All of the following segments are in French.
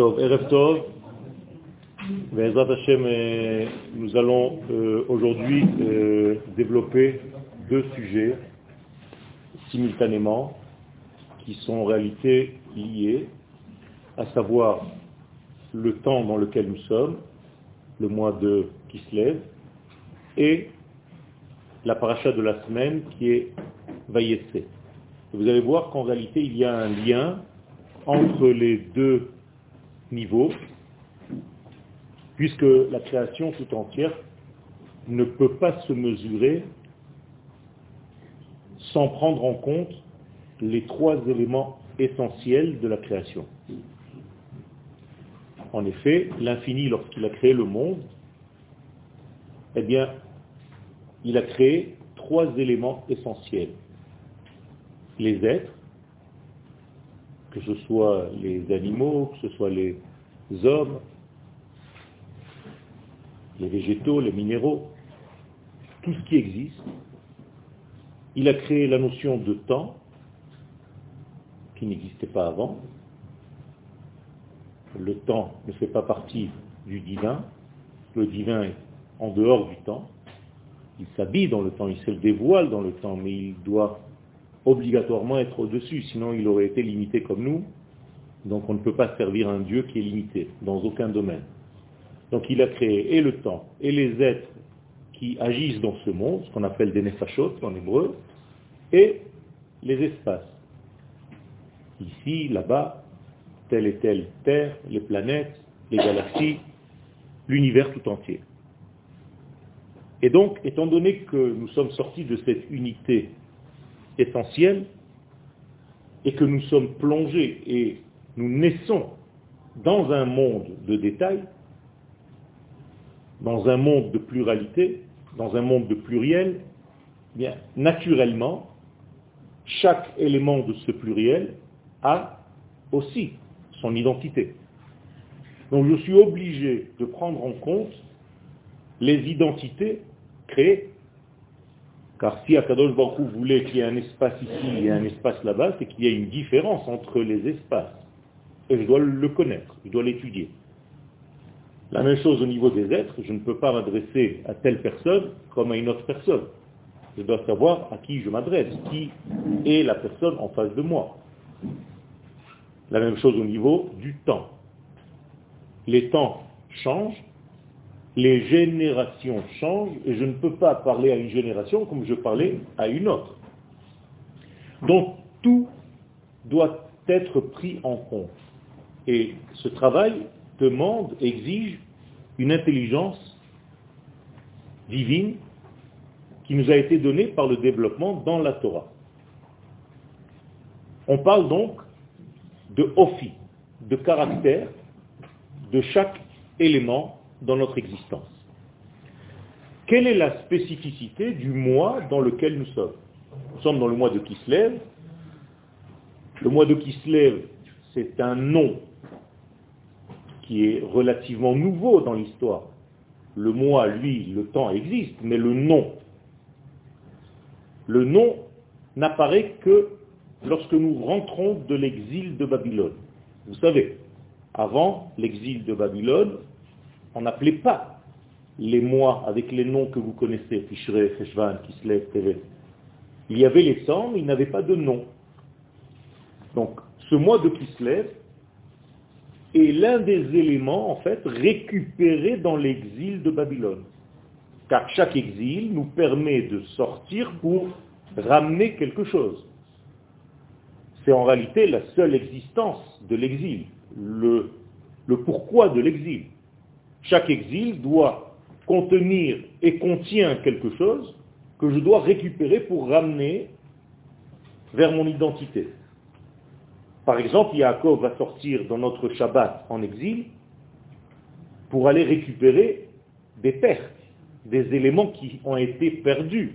Tov, nous allons euh, aujourd'hui euh, développer deux sujets simultanément qui sont en réalité liés, à savoir le temps dans lequel nous sommes, le mois de Kislev, et la paracha de la semaine qui est Vayetse. Vous allez voir qu'en réalité il y a un lien entre les deux niveaux, puisque la création tout entière ne peut pas se mesurer sans prendre en compte les trois éléments essentiels de la création. En effet, l'infini, lorsqu'il a créé le monde, eh bien, il a créé trois éléments essentiels. Les êtres, que ce soit les animaux, que ce soit les hommes, les végétaux, les minéraux, tout ce qui existe. Il a créé la notion de temps, qui n'existait pas avant. Le temps ne fait pas partie du divin. Le divin est en dehors du temps. Il s'habille dans le temps, il se dévoile dans le temps, mais il doit obligatoirement être au-dessus, sinon il aurait été limité comme nous. Donc on ne peut pas servir un Dieu qui est limité dans aucun domaine. Donc il a créé et le temps et les êtres qui agissent dans ce monde, ce qu'on appelle des nefashot en hébreu, et les espaces. Ici, là-bas, telle et telle terre, les planètes, les galaxies, l'univers tout entier. Et donc, étant donné que nous sommes sortis de cette unité essentielle, et que nous sommes plongés et nous naissons dans un monde de détails, dans un monde de pluralité, dans un monde de pluriel, bien, naturellement, chaque élément de ce pluriel a aussi son identité. Donc je suis obligé de prendre en compte les identités créées. Car si Akadosh Baruch voulait qu'il y ait un espace ici et un espace là-bas, c'est qu'il y a une différence entre les espaces. Et je dois le connaître, je dois l'étudier. La même chose au niveau des êtres, je ne peux pas m'adresser à telle personne comme à une autre personne. Je dois savoir à qui je m'adresse, qui est la personne en face de moi. La même chose au niveau du temps. Les temps changent, les générations changent, et je ne peux pas parler à une génération comme je parlais à une autre. Donc tout doit être pris en compte. Et ce travail demande, exige une intelligence divine qui nous a été donnée par le développement dans la Torah. On parle donc de ophi, de caractère de chaque élément dans notre existence. Quelle est la spécificité du mois dans lequel nous sommes? Nous sommes dans le mois de Kislev. Le mois de Kislev, c'est un nom qui est relativement nouveau dans l'histoire. Le mois, lui, le temps existe, mais le nom, le nom n'apparaît que lorsque nous rentrons de l'exil de Babylone. Vous savez, avant l'exil de Babylone, on n'appelait pas les mois avec les noms que vous connaissez, Fishre, Feshvan, Kislev, Tevet. Il y avait les mais il n'avait pas de nom. Donc, ce mois de Kislev, est l'un des éléments, en fait, récupérés dans l'exil de Babylone. Car chaque exil nous permet de sortir pour ramener quelque chose. C'est en réalité la seule existence de l'exil, le, le pourquoi de l'exil. Chaque exil doit contenir et contient quelque chose que je dois récupérer pour ramener vers mon identité. Par exemple, Yaakov va sortir dans notre Shabbat en exil pour aller récupérer des pertes, des éléments qui ont été perdus.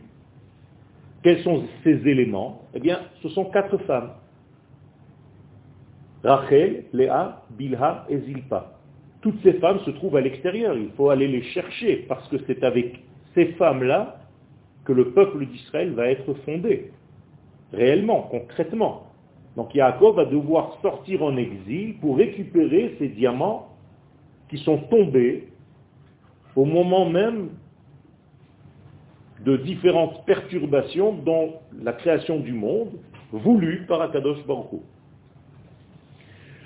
Quels sont ces éléments? Eh bien, ce sont quatre femmes. Rachel, Léa, Bilha et Zilpa. Toutes ces femmes se trouvent à l'extérieur. Il faut aller les chercher parce que c'est avec ces femmes-là que le peuple d'Israël va être fondé. Réellement, concrètement. Donc Yaakov va devoir sortir en exil pour récupérer ces diamants qui sont tombés au moment même de différentes perturbations dans la création du monde, voulues par Akadosh Baruch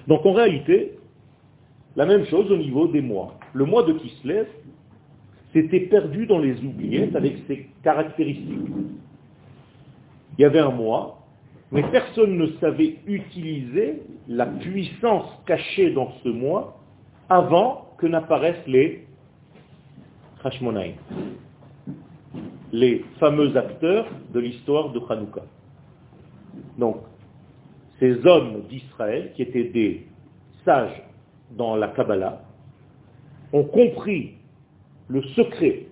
Donc en réalité, la même chose au niveau des mois. Le mois de Kislev s'était perdu dans les oubliettes avec ses caractéristiques. Il y avait un mois, mais personne ne savait utiliser la puissance cachée dans ce mois avant que n'apparaissent les Hashmonaïm, les fameux acteurs de l'histoire de Hanouka. Donc, ces hommes d'Israël, qui étaient des sages dans la Kabbalah, ont compris le secret,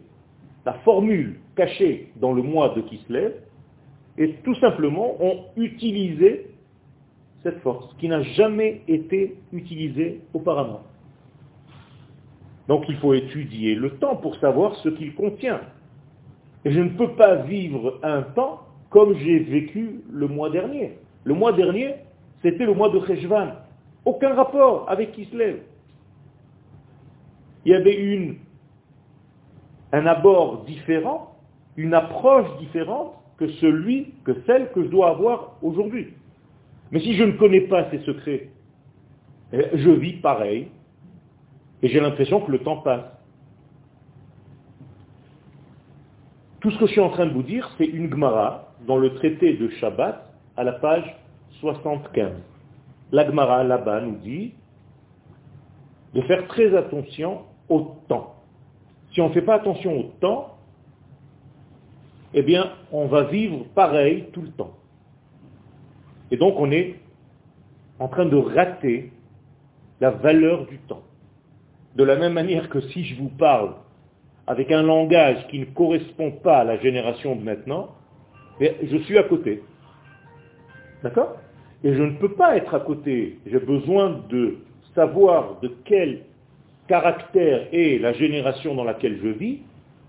la formule cachée dans le mois de Kislev, et tout simplement ont utilisé cette force qui n'a jamais été utilisée auparavant. Donc il faut étudier le temps pour savoir ce qu'il contient. Et je ne peux pas vivre un temps comme j'ai vécu le mois dernier. Le mois dernier, c'était le mois de Cheshvan. Aucun rapport avec Kislev. Il y avait un abord différent, une approche différente que celui, que celle que je dois avoir aujourd'hui. Mais si je ne connais pas ces secrets, eh, je vis pareil, et j'ai l'impression que le temps passe. Tout ce que je suis en train de vous dire, c'est une Gemara dans le traité de Shabbat à la page 75. La Gemara là-bas nous dit de faire très attention au temps. Si on ne fait pas attention au temps, eh bien, on va vivre pareil tout le temps. Et donc, on est en train de rater la valeur du temps. De la même manière que si je vous parle avec un langage qui ne correspond pas à la génération de maintenant, je suis à côté. D'accord? Et je ne peux pas être à côté. J'ai besoin de savoir de quel caractère est la génération dans laquelle je vis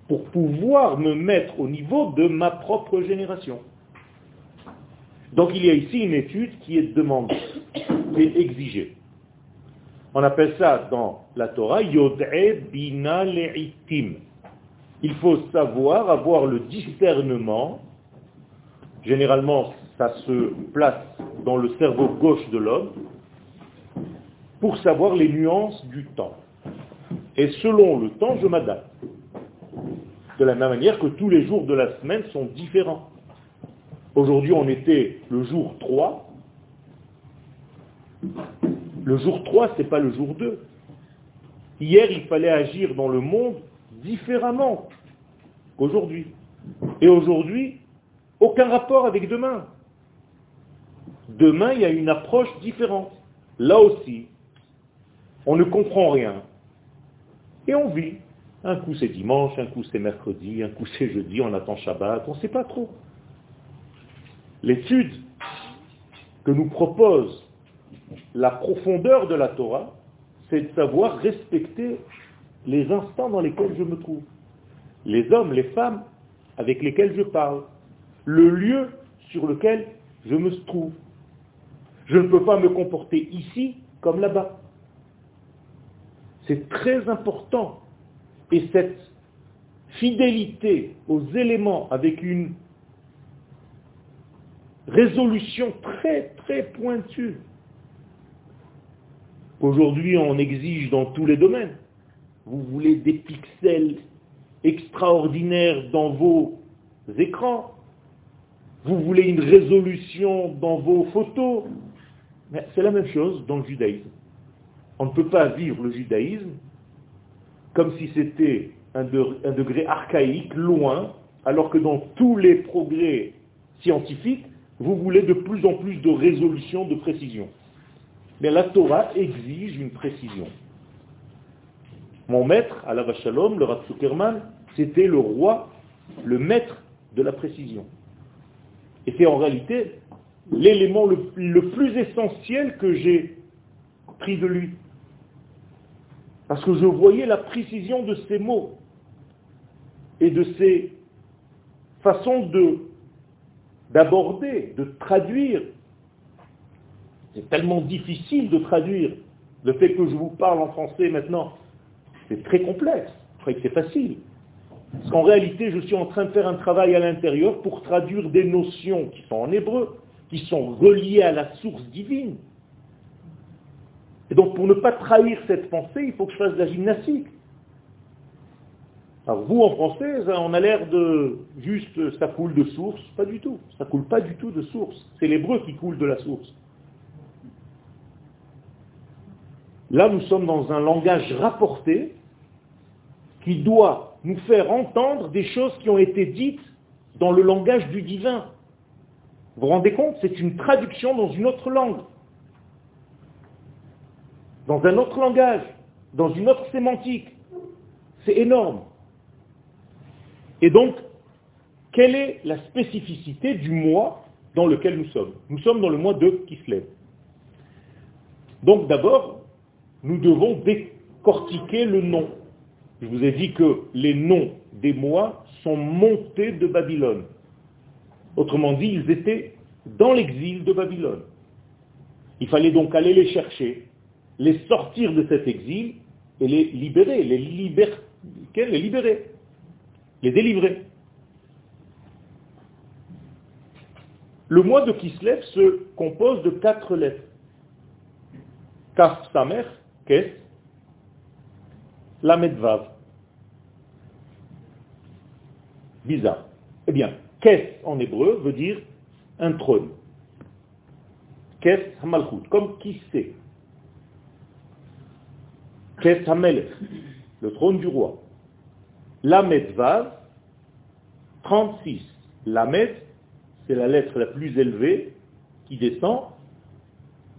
pour pouvoir me mettre au niveau de ma propre génération. Donc il y a ici une étude qui est demandée, qui est exigée. On appelle ça dans la Torah Yod'e Bina Le'itim. Il faut savoir avoir le discernement. Généralement, ça se place dans le cerveau gauche de l'homme pour savoir les nuances du temps. Et selon le temps, je m'adapte. De la même manière que tous les jours de la semaine sont différents. Aujourd'hui, on était le jour 3. Le jour 3, ce n'est pas le jour 2. Hier, il fallait agir dans le monde différemment qu'aujourd'hui. Et aujourd'hui, aucun rapport avec demain. Demain, il y a une approche différente. Là aussi, on ne comprend rien. Et on vit. Un coup c'est dimanche, un coup c'est mercredi, un coup c'est jeudi, on attend Shabbat, on ne sait pas trop. L'étude que nous propose la profondeur de la Torah, c'est de savoir respecter les instants dans lesquels je me trouve. Les hommes, les femmes avec lesquels je parle. Le lieu sur lequel je me trouve. Je ne peux pas me comporter ici comme là-bas. C'est très important. Et cette fidélité aux éléments avec une résolution très très pointue Aujourd'hui, on exige dans tous les domaines. Vous voulez des pixels extraordinaires dans vos écrans. Vous voulez une résolution dans vos photos. Mais c'est la même chose dans le judaïsme. On ne peut pas vivre le judaïsme comme si c'était un, degré archaïque, loin, alors que dans tous les progrès scientifiques, vous voulez de plus en plus de résolution, de précision. Mais la Torah exige une précision. Mon maître, Allah Shalom, le Rav Zuckerman, c'était le roi, le maître de la précision. Et c'est en réalité l'élément le, le, plus essentiel que j'ai pris de lui. Parce que je voyais la précision de ses mots et de ses façons de d'aborder, de traduire C'est tellement difficile de traduire le fait que je vous parle en français maintenant. C'est très complexe. Vous croyez que c'est facile. Parce qu'en réalité, je suis en train de faire un travail à l'intérieur pour traduire des notions qui sont en hébreu, qui sont reliées à la source divine. Et donc, pour ne pas trahir cette pensée, il faut que je fasse de la gymnastique. Alors vous, en français, on a l'air de juste, ça coule de source. Pas du tout. Ça coule pas du tout de source. C'est l'hébreu qui coule de la source. Là, nous sommes dans un langage rapporté qui doit nous faire entendre des choses qui ont été dites dans le langage du divin. Vous vous rendez compte? C'est une traduction dans une autre langue, dans un autre langage, dans une autre sémantique. C'est énorme. Et donc, quelle est la spécificité du mois dans lequel nous sommes? Nous sommes dans le mois de Kislev. Donc d'abord, nous devons décortiquer le nom. Je vous ai dit que les noms des mois sont montés de Babylone. Autrement dit, ils étaient dans l'exil de Babylone. Il fallait donc aller les chercher, les sortir de cet exil et les libérer, les, libérer, les libérer les délivrer. Le mois de Kislev se compose de quatre lettres. Kaf Samer, Kes, Lamedvav. Bizarre. Eh bien, Kes en hébreu veut dire un trône. Kes Hamalchut, comme qui. Hamelech, le trône du roi. Lamed Vav, 36. Lamed, c'est la lettre la plus élevée qui descend.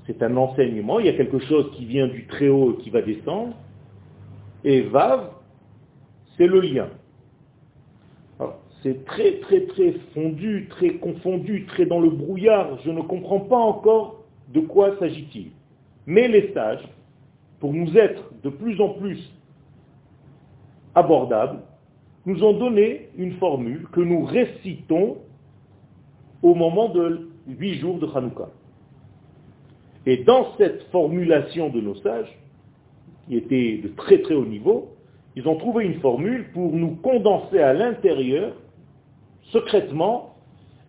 C'est un enseignement. Il y a quelque chose qui vient du très haut et qui va descendre. Et Vav, c'est le lien. C'est très très très fondu, très confondu, très dans le brouillard. Je ne comprends pas encore de quoi s'agit-il. Mais les sages, pour nous être de plus en plus abordables, nous ont donné une formule que nous récitons au moment de huit jours de Hanouka. Et dans cette formulation de nos sages, qui était de très très haut niveau, ils ont trouvé une formule pour nous condenser à l'intérieur, secrètement,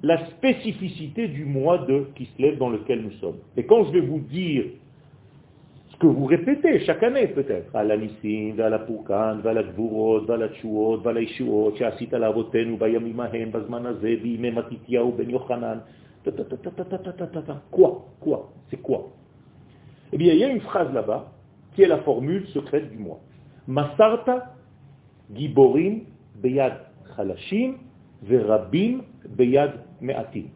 la spécificité du mois de Kislev dans lequel nous sommes. Et quand je vais vous dire que vous répétez chaque année peut-être. À la Nissim, à la Poukan, à la Gvurot, à la Tchouot, à la Ishuot, al Avotenu, Bayamim Ahem, Bazman Azeh, Bime Matitiaou, Ben Yochanan. Quoi? Quoi? C'est quoi? Eh bien, il y a une phrase là-bas qui est la formule secrète du mois. Masarta Giborim Beyad Chalashim Verabim Beyad Me'atim.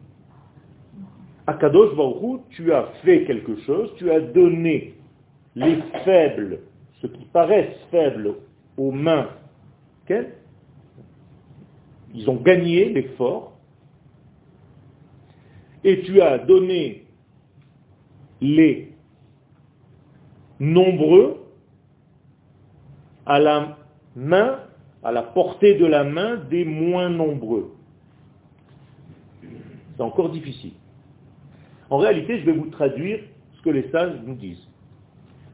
Akadosh Baruch tu as fait quelque chose, tu as donné les faibles, ceux qui paraissent faibles aux mains, ils ont gagné les forts, et tu as donné les nombreux à la main, à la portée de la main des moins nombreux. C'est encore difficile. En réalité, je vais vous traduire ce que les sages nous disent.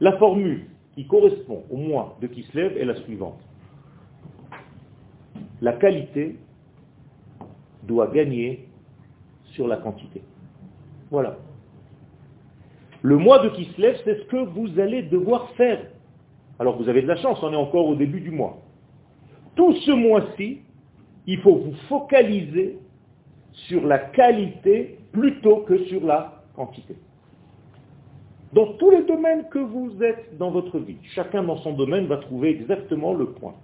La formule qui correspond au mois de Kislev est la suivante. La qualité doit gagner sur la quantité. Voilà. Le mois de Kislev, c'est ce que vous allez devoir faire. Alors vous avez de la chance, on est encore au début du mois. Tout ce mois-ci, il faut vous focaliser sur la qualité plutôt que sur la quantité dans tous les domaines que vous êtes dans votre vie. Chacun dans son domaine va trouver exactement le point.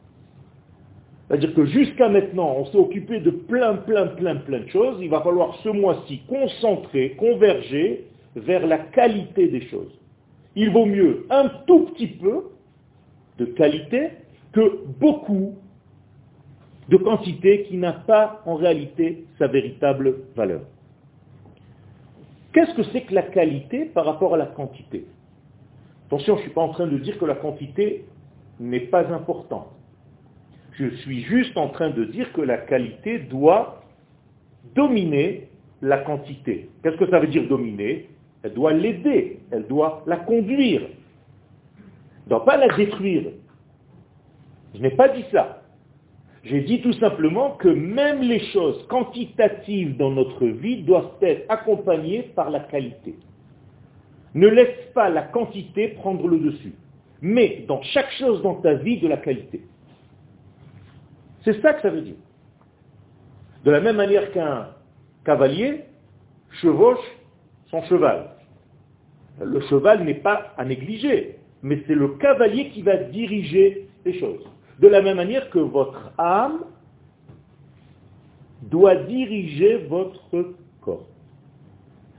C'est-à-dire que jusqu'à maintenant, on s'est occupé de plein, plein, plein, plein de choses. Il va falloir ce mois-ci concentrer, converger vers la qualité des choses. Il vaut mieux un tout petit peu de qualité que beaucoup de quantité qui n'a pas en réalité sa véritable valeur. Qu'est-ce que c'est que la qualité par rapport à la quantité? Attention, je ne suis pas en train de dire que la quantité n'est pas importante. Je suis juste en train de dire que la qualité doit dominer la quantité. Qu'est-ce que ça veut dire dominer? Elle doit l'aider, elle doit la conduire. Elle ne doit pas la détruire. Je n'ai pas dit ça. J'ai dit tout simplement que même les choses quantitatives dans notre vie doivent être accompagnées par la qualité. Ne laisse pas la quantité prendre le dessus. Mais dans chaque chose dans ta vie, de la qualité. C'est ça que ça veut dire. De la même manière qu'un cavalier chevauche son cheval. Le cheval n'est pas à négliger, mais c'est le cavalier qui va diriger les choses. De la même manière que votre âme doit diriger votre corps.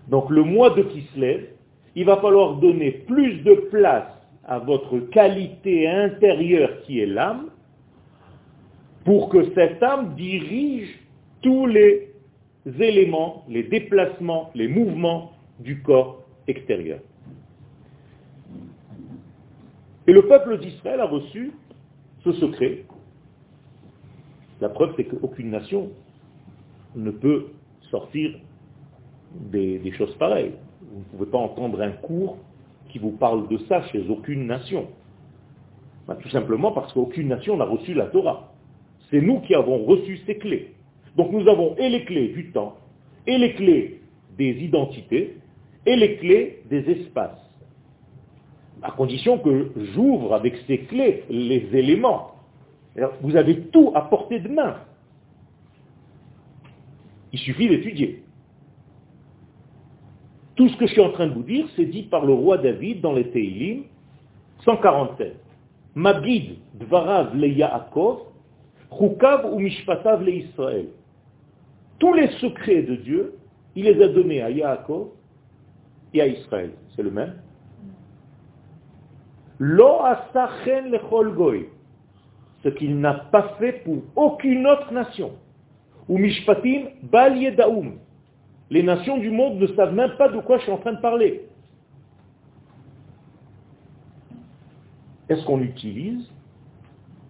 Donc le mois de lève, il va falloir donner plus de place à votre qualité intérieure qui est l'âme, pour que cette âme dirige tous les éléments, les déplacements, les mouvements du corps extérieur. Et le peuple d'Israël a reçu secret. La preuve, c'est qu'aucune nation ne peut sortir des, choses pareilles. Vous ne pouvez pas entendre un cours qui vous parle de ça chez aucune nation. Ben, tout simplement parce qu'aucune nation n'a reçu la Torah. C'est nous qui avons reçu ces clés. Donc nous avons et les clés du temps, et les clés des identités, et les clés des espaces. À condition que j'ouvre avec ces clés les éléments. Vous avez tout à portée de main. Il suffit d'étudier. Tout ce que je suis en train de vous dire, c'est dit par le roi David dans les Teilim, 147. Mabid dvarav le Yaakov, chukav ou mishpatav le Israël. Tous les secrets de Dieu, il les a donnés à Yaakov et à Israël. C'est le même. Lo asachen lechol goy. Ce qu'il n'a pas fait pour aucune autre nation. Ou mishpatim bal. Les nations du monde ne savent même pas de quoi je suis en train de parler. Est-ce qu'on utilise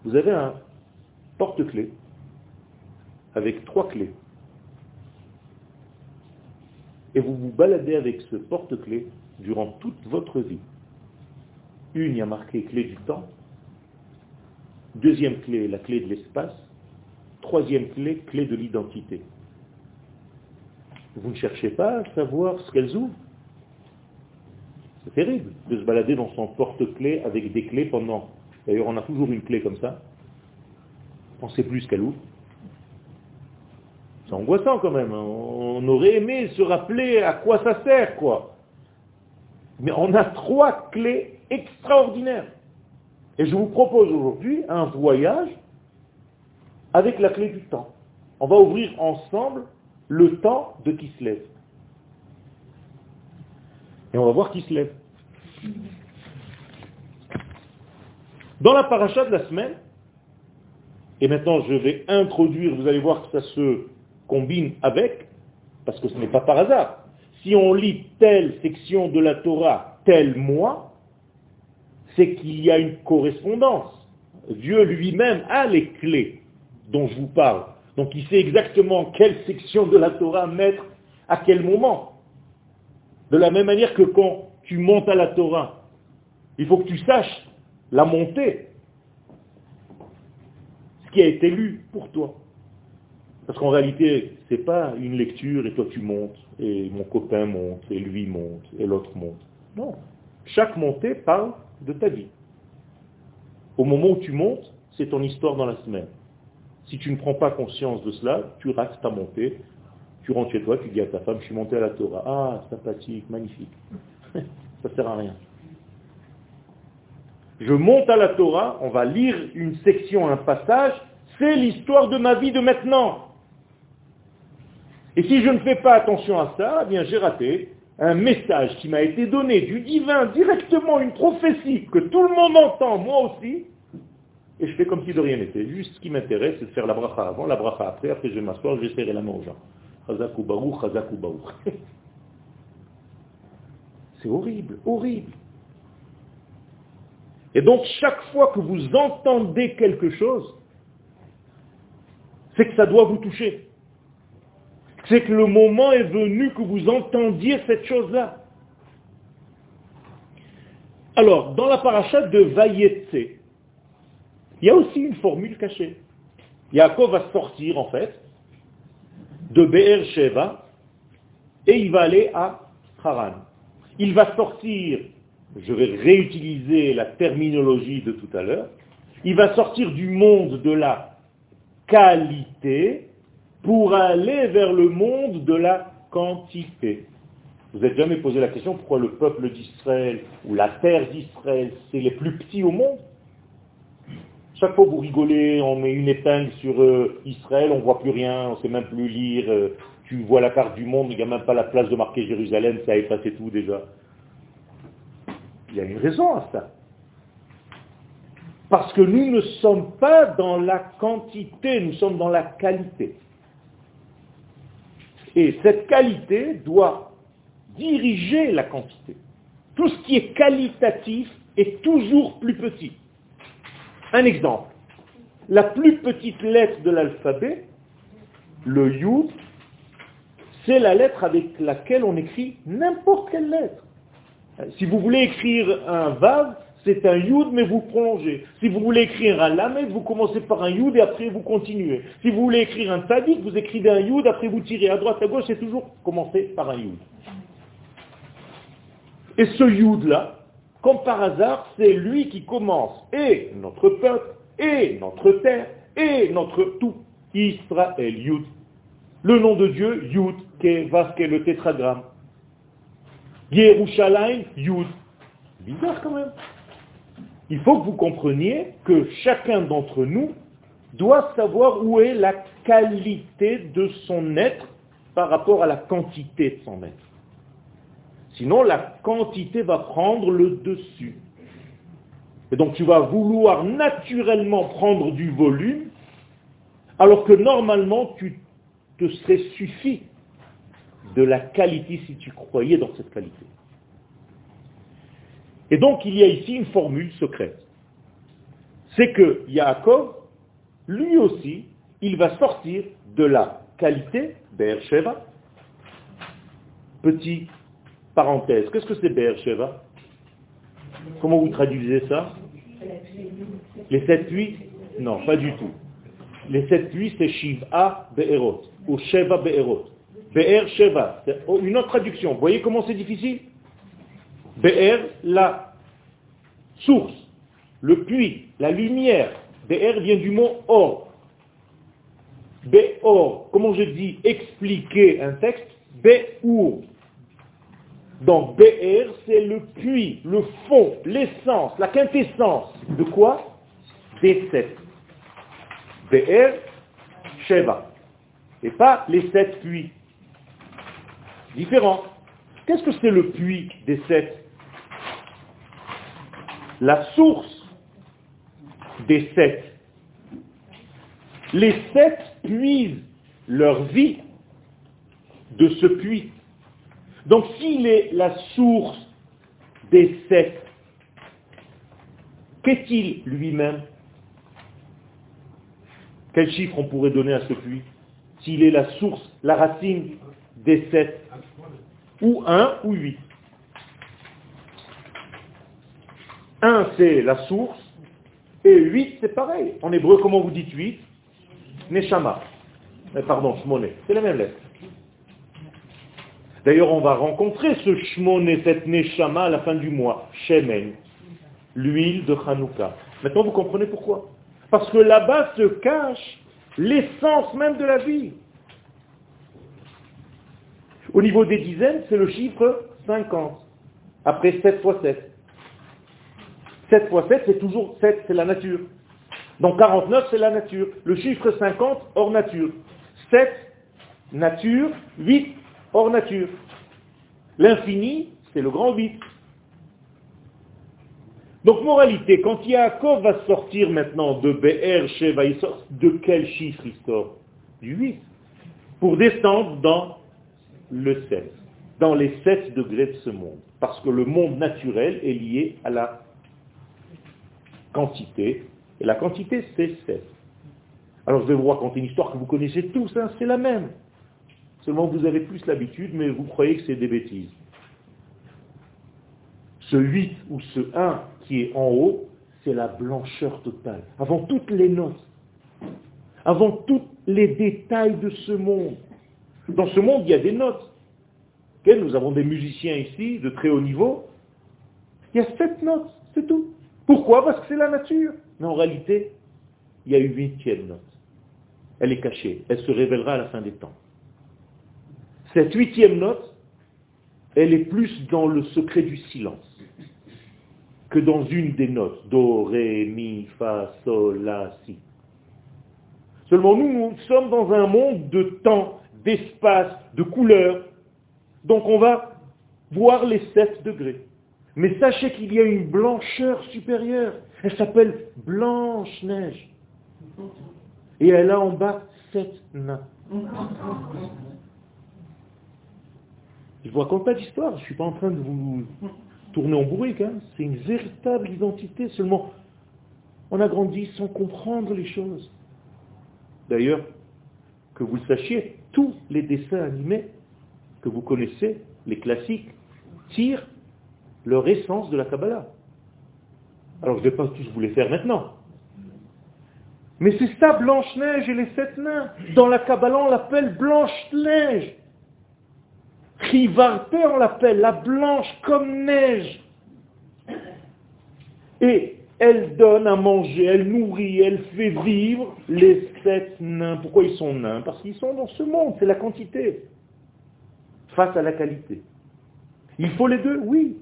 Vous avez un porte-clés avec trois clés. Et vous vous baladez avec ce porte-clés durant toute votre vie. Une, il y a marqué clé du temps. Deuxième clé, la clé de l'espace. Troisième clé, clé de l'identité. Vous ne cherchez pas à savoir ce qu'elles ouvrent. C'est terrible de se balader dans son porte-clés avec des clés pendant... D'ailleurs, on a toujours une clé comme ça. On ne sait plus ce qu'elle ouvre. C'est angoissant quand même. Hein. On aurait aimé se rappeler à quoi ça sert, quoi. Mais on a trois clés extraordinaires. Et je vous propose aujourd'hui un voyage avec la clé du temps. On va ouvrir ensemble le temps de qui se lève. Et on va voir qui se lève. Dans la paracha de la semaine, et maintenant je vais introduire, vous allez voir que ça se combine avec, parce que ce n'est pas par hasard. Si on lit telle section de la Torah tel mois, c'est qu'il y a une correspondance. Dieu lui-même a les clés dont je vous parle. Donc il sait exactement quelle section de la Torah mettre à quel moment. De la même manière que quand tu montes à la Torah, il faut que tu saches la montée, ce qui a été lu pour toi. Parce qu'en réalité, ce n'est pas une lecture et toi tu montes, et mon copain monte, et lui monte, et l'autre monte. Non. Chaque montée parle de ta vie. Au moment où tu montes, c'est ton histoire dans la semaine. Si tu ne prends pas conscience de cela, tu rates ta montée. Tu rentres chez toi, tu dis à ta femme, je suis monté à la Torah. Ah, sympathique, magnifique. Ça ne sert à rien. Je monte à la Torah, on va lire une section, un passage, c'est l'histoire de ma vie de maintenant. Et si je ne fais pas attention à ça, eh bien j'ai raté un message qui m'a été donné du divin, directement une prophétie que tout le monde entend, moi aussi, et je fais comme si de rien n'était. Juste ce qui m'intéresse, c'est de faire la bracha avant, la bracha après, après je vais m'asseoir, je la main aux gens. C'est horrible, horrible. Et donc chaque fois que vous entendez quelque chose, c'est que ça doit vous toucher. C'est que le moment est venu que vous entendiez cette chose-là. Alors, dans la paracha de Vayetse, il y a aussi une formule cachée. Yaakov va sortir, en fait, de Be'er Sheva, et il va aller à Haran. Il va sortir, je vais réutiliser la terminologie de tout à l'heure, il va sortir du monde de la qualité pour aller vers le monde de la quantité. Vous n'êtes jamais posé la question pourquoi le peuple d'Israël ou la terre d'Israël, c'est les plus petits au monde? Chaque fois vous rigolez, on met une épingle sur euh, Israël, on ne voit plus rien, on ne sait même plus lire, euh, tu vois la carte du monde, il n'y a même pas la place de marquer Jérusalem, ça a effacé tout déjà. Il y a une raison à ça. Parce que nous ne sommes pas dans la quantité, nous sommes dans la qualité. Et cette qualité doit diriger la quantité. Tout ce qui est qualitatif est toujours plus petit. Un exemple. La plus petite lettre de l'alphabet, le Yud, c'est la lettre avec laquelle on écrit n'importe quelle lettre. Si vous voulez écrire un Vav, c'est un Yud, mais vous prolongez. Si vous voulez écrire un Lamed, vous commencez par un Yud et après vous continuez. Si vous voulez écrire un Tadik, vous écrivez un Yud, après vous tirez à droite, à gauche, c'est toujours commencer par un Yud. Et ce Yud-là, comme par hasard, c'est lui qui commence et notre peuple, et notre terre, et notre tout. Israël, Yud. Le nom de Dieu, Yud, Kevas, est le tétragramme. Yerushalayim, Yud. Bizarre quand même. Il faut que vous compreniez que chacun d'entre nous doit savoir où est la qualité de son être par rapport à la quantité de son être. Sinon, la quantité va prendre le dessus. Et donc tu vas vouloir naturellement prendre du volume, alors que normalement tu te serais suffi de la qualité si tu croyais dans cette qualité. Et donc il y a ici une formule secrète. C'est que Yaakov, lui aussi, il va sortir de la qualité, Be'er-Sheva. Petit parenthèse, qu'est-ce que c'est Be'er-Sheva Comment vous traduisez ça? Les sept puits Non, pas du tout. Les sept puits, c'est Shiv'a Be'erot, ou Sheva Be'erot. Be'er Sheva, c'est une autre traduction. Vous voyez comment c'est difficile? Be'er, la source, le puits, la lumière. Be'er vient du mot or. Be'or, comment je dis expliquer un texte? Be'our. Donc Be'er, c'est le puits, le fond, l'essence, la quintessence. De quoi? Des sept. Be'er, Sheva. Et pas les sept puits. Différent. Qu'est-ce que c'est le puits des sept? La source des sept. Les sept puisent leur vie de ce puits. Donc s'il est la source des sept, qu'est-il lui-même? Quel chiffre on pourrait donner à ce puits? S'il est la source, la racine des sept, ou un ou huit? Un c'est la source, et huit c'est pareil. En hébreu, comment vous dites huit? Neshama. Pardon, Shmoné. C'est la même lettre. D'ailleurs, on va rencontrer ce Shmoné, cette Neshama à la fin du mois. Shemen. L'huile de Hanouka. Maintenant, vous comprenez pourquoi? Parce que là-bas se cache l'essence même de la vie. Au niveau des dizaines, c'est le chiffre 50. Après 7 fois 7. 7 fois 7, c'est toujours 7, c'est la nature. Donc 49, c'est la nature. Le chiffre 50, hors nature. 7, nature. 8, hors nature. L'infini, c'est le grand 8. Donc moralité, quand Yaakov va sortir maintenant de BR Sheva, il sort de quel chiffre il sort Du 8. Pour descendre dans le 7, dans les 7 degrés de ce monde. Parce que le monde naturel est lié à la quantité, et la quantité c'est 7. Alors je vais vous raconter une histoire que vous connaissez tous, hein, c'est la même. Seulement vous avez plus l'habitude, mais vous croyez que c'est des bêtises. Ce 8 ou ce 1 qui est en haut, c'est la blancheur totale. Avant toutes les notes, avant tous les détails de ce monde. Dans ce monde, il y a des notes. Nous avons des musiciens ici de très haut niveau. Il y a sept notes, c'est tout. Pourquoi? Parce que c'est la nature. Mais en réalité, il y a une huitième note. Elle est cachée. Elle se révélera à la fin des temps. Cette huitième note, elle est plus dans le secret du silence que dans une des notes. Do, ré, mi, fa, sol, la, si. Seulement nous, nous sommes dans un monde de temps, d'espace, de couleurs. Donc on va voir les sept degrés. Mais sachez qu'il y a une blancheur supérieure. Elle s'appelle Blanche-Neige. Et elle a en bas sept nains. Je vous raconte pas d'histoire, je ne suis pas en train de vous tourner en bourrique. Hein. C'est une véritable identité. Seulement, on a grandi sans comprendre les choses. D'ailleurs, que vous le sachiez, tous les dessins animés que vous connaissez, les classiques, tirent leur essence de la Kabbalah. Alors je ne vais pas tous vous les faire maintenant. Mais c'est ça, Blanche-Neige et les sept nains. Dans la Kabbalah, on l'appelle Blanche-Neige. Rivarte, on l'appelle la blanche comme neige. Et elle donne à manger, elle nourrit, elle fait vivre les sept nains. Pourquoi ils sont nains? Parce qu'ils sont dans ce monde, c'est la quantité face à la qualité. Il faut les deux, oui.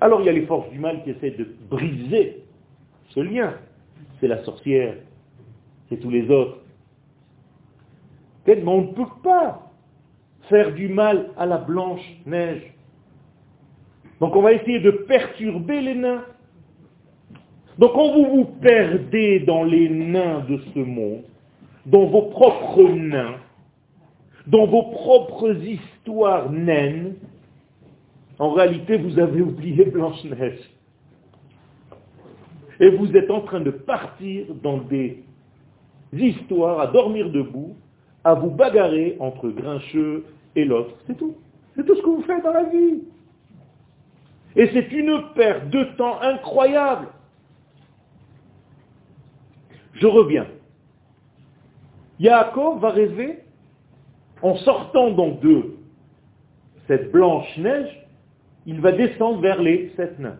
Alors il y a les forces du mal qui essaient de briser ce lien. C'est la sorcière, c'est tous les autres. Mais on ne peut pas faire du mal à la blanche neige. Donc on va essayer de perturber les nains. Donc quand vous vous perdez dans les nains de ce monde, dans vos propres nains, dans vos propres histoires naines, en réalité vous avez oublié Blanche-Neige. Et vous êtes en train de partir dans des histoires à dormir debout, à vous bagarrer entre Grincheux et l'autre. C'est tout. C'est tout ce que vous faites dans la vie. Et c'est une perte de temps incroyable. Je reviens. Yaakov va rêver, en sortant donc de cette blanche neige, il va descendre vers les sept nains.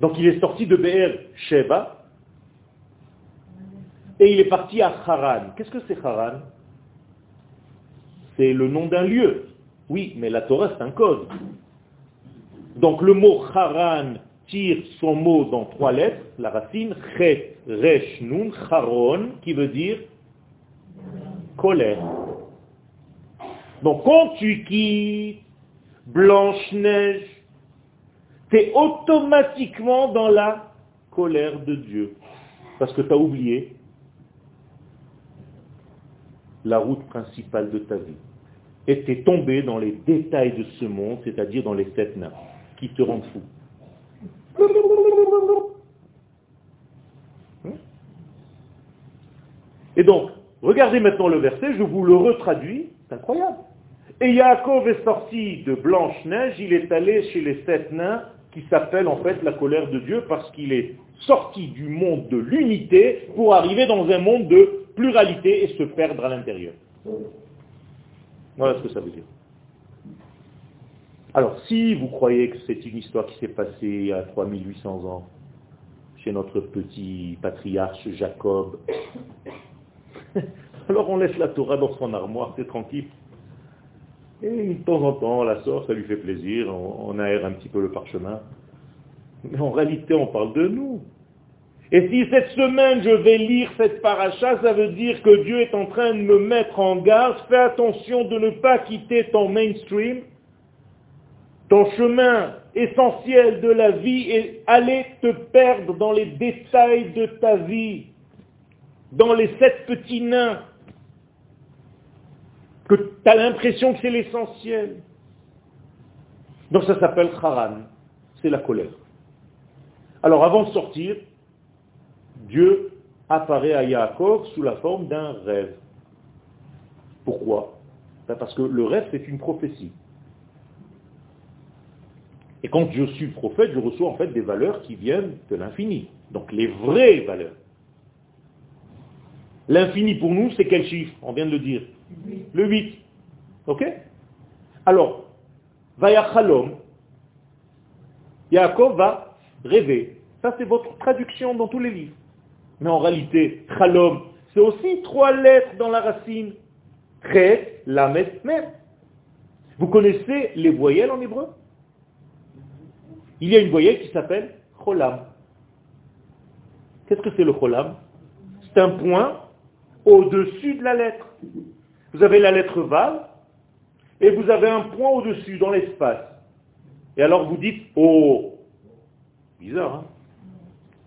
Donc il est sorti de Be'er Sheba et il est parti à Haran. Qu'est-ce que c'est Haran C'est le nom d'un lieu. Oui, mais la Torah c'est un code. Donc le mot Haran tire son mot dans trois lettres, la racine Chet, Resh, Nun, Haron, qui veut dire colère. Donc quand tu quittes Blanche-Neige, tu es automatiquement dans la colère de Dieu. Parce que tu as oublié la route principale de ta vie. Et tu es tombé dans les détails de ce monde, c'est-à-dire dans les sept nains, qui te rendent fou. Et donc, regardez maintenant le verset, je vous le retraduis, c'est incroyable. Et Yaakov est sorti de Blanche-Neige, il est allé chez les sept nains, qui s'appellent en fait la colère de Dieu, parce qu'il est sorti du monde de l'unité pour arriver dans un monde de pluralité et se perdre à l'intérieur. Voilà ce que ça veut dire. Alors, si vous croyez que c'est une histoire qui s'est passée il y a 3800 ans, chez notre petit patriarche Jacob, alors on laisse la Torah dans son armoire, c'est tranquille. Et de temps en temps, on la sort, ça lui fait plaisir, on, aère un petit peu le parchemin. Mais en réalité, on parle de nous. Et si cette semaine je vais lire cette paracha, ça veut dire que Dieu est en train de me mettre en garde. Fais attention de ne pas quitter ton mainstream, ton chemin essentiel de la vie et aller te perdre dans les détails de ta vie, dans les sept petits nains que tu as l'impression que c'est l'essentiel. Donc ça s'appelle Haran, c'est la colère. Alors avant de sortir, Dieu apparaît à Yaakov sous la forme d'un rêve. Pourquoi? Ben Parce que le rêve, c'est une prophétie. Et quand je suis prophète, je reçois en fait des valeurs qui viennent de l'infini. Donc les vraies valeurs. L'infini pour nous, c'est quel chiffre? On vient de le dire. Le 8. Ok? Alors, Vayachalom, Yaakov va rêver. Ça, c'est votre traduction dans tous les livres. Mais en réalité, Chalom, c'est aussi trois lettres dans la racine. Chet, Lamed, Mem. Vous connaissez les voyelles en hébreu? Il y a une voyelle qui s'appelle Cholam. Qu'est-ce que c'est le Cholam? C'est un point au-dessus de la lettre. Vous avez la lettre Vav et vous avez un point au-dessus dans l'espace. Et alors vous dites, oh, bizarre, hein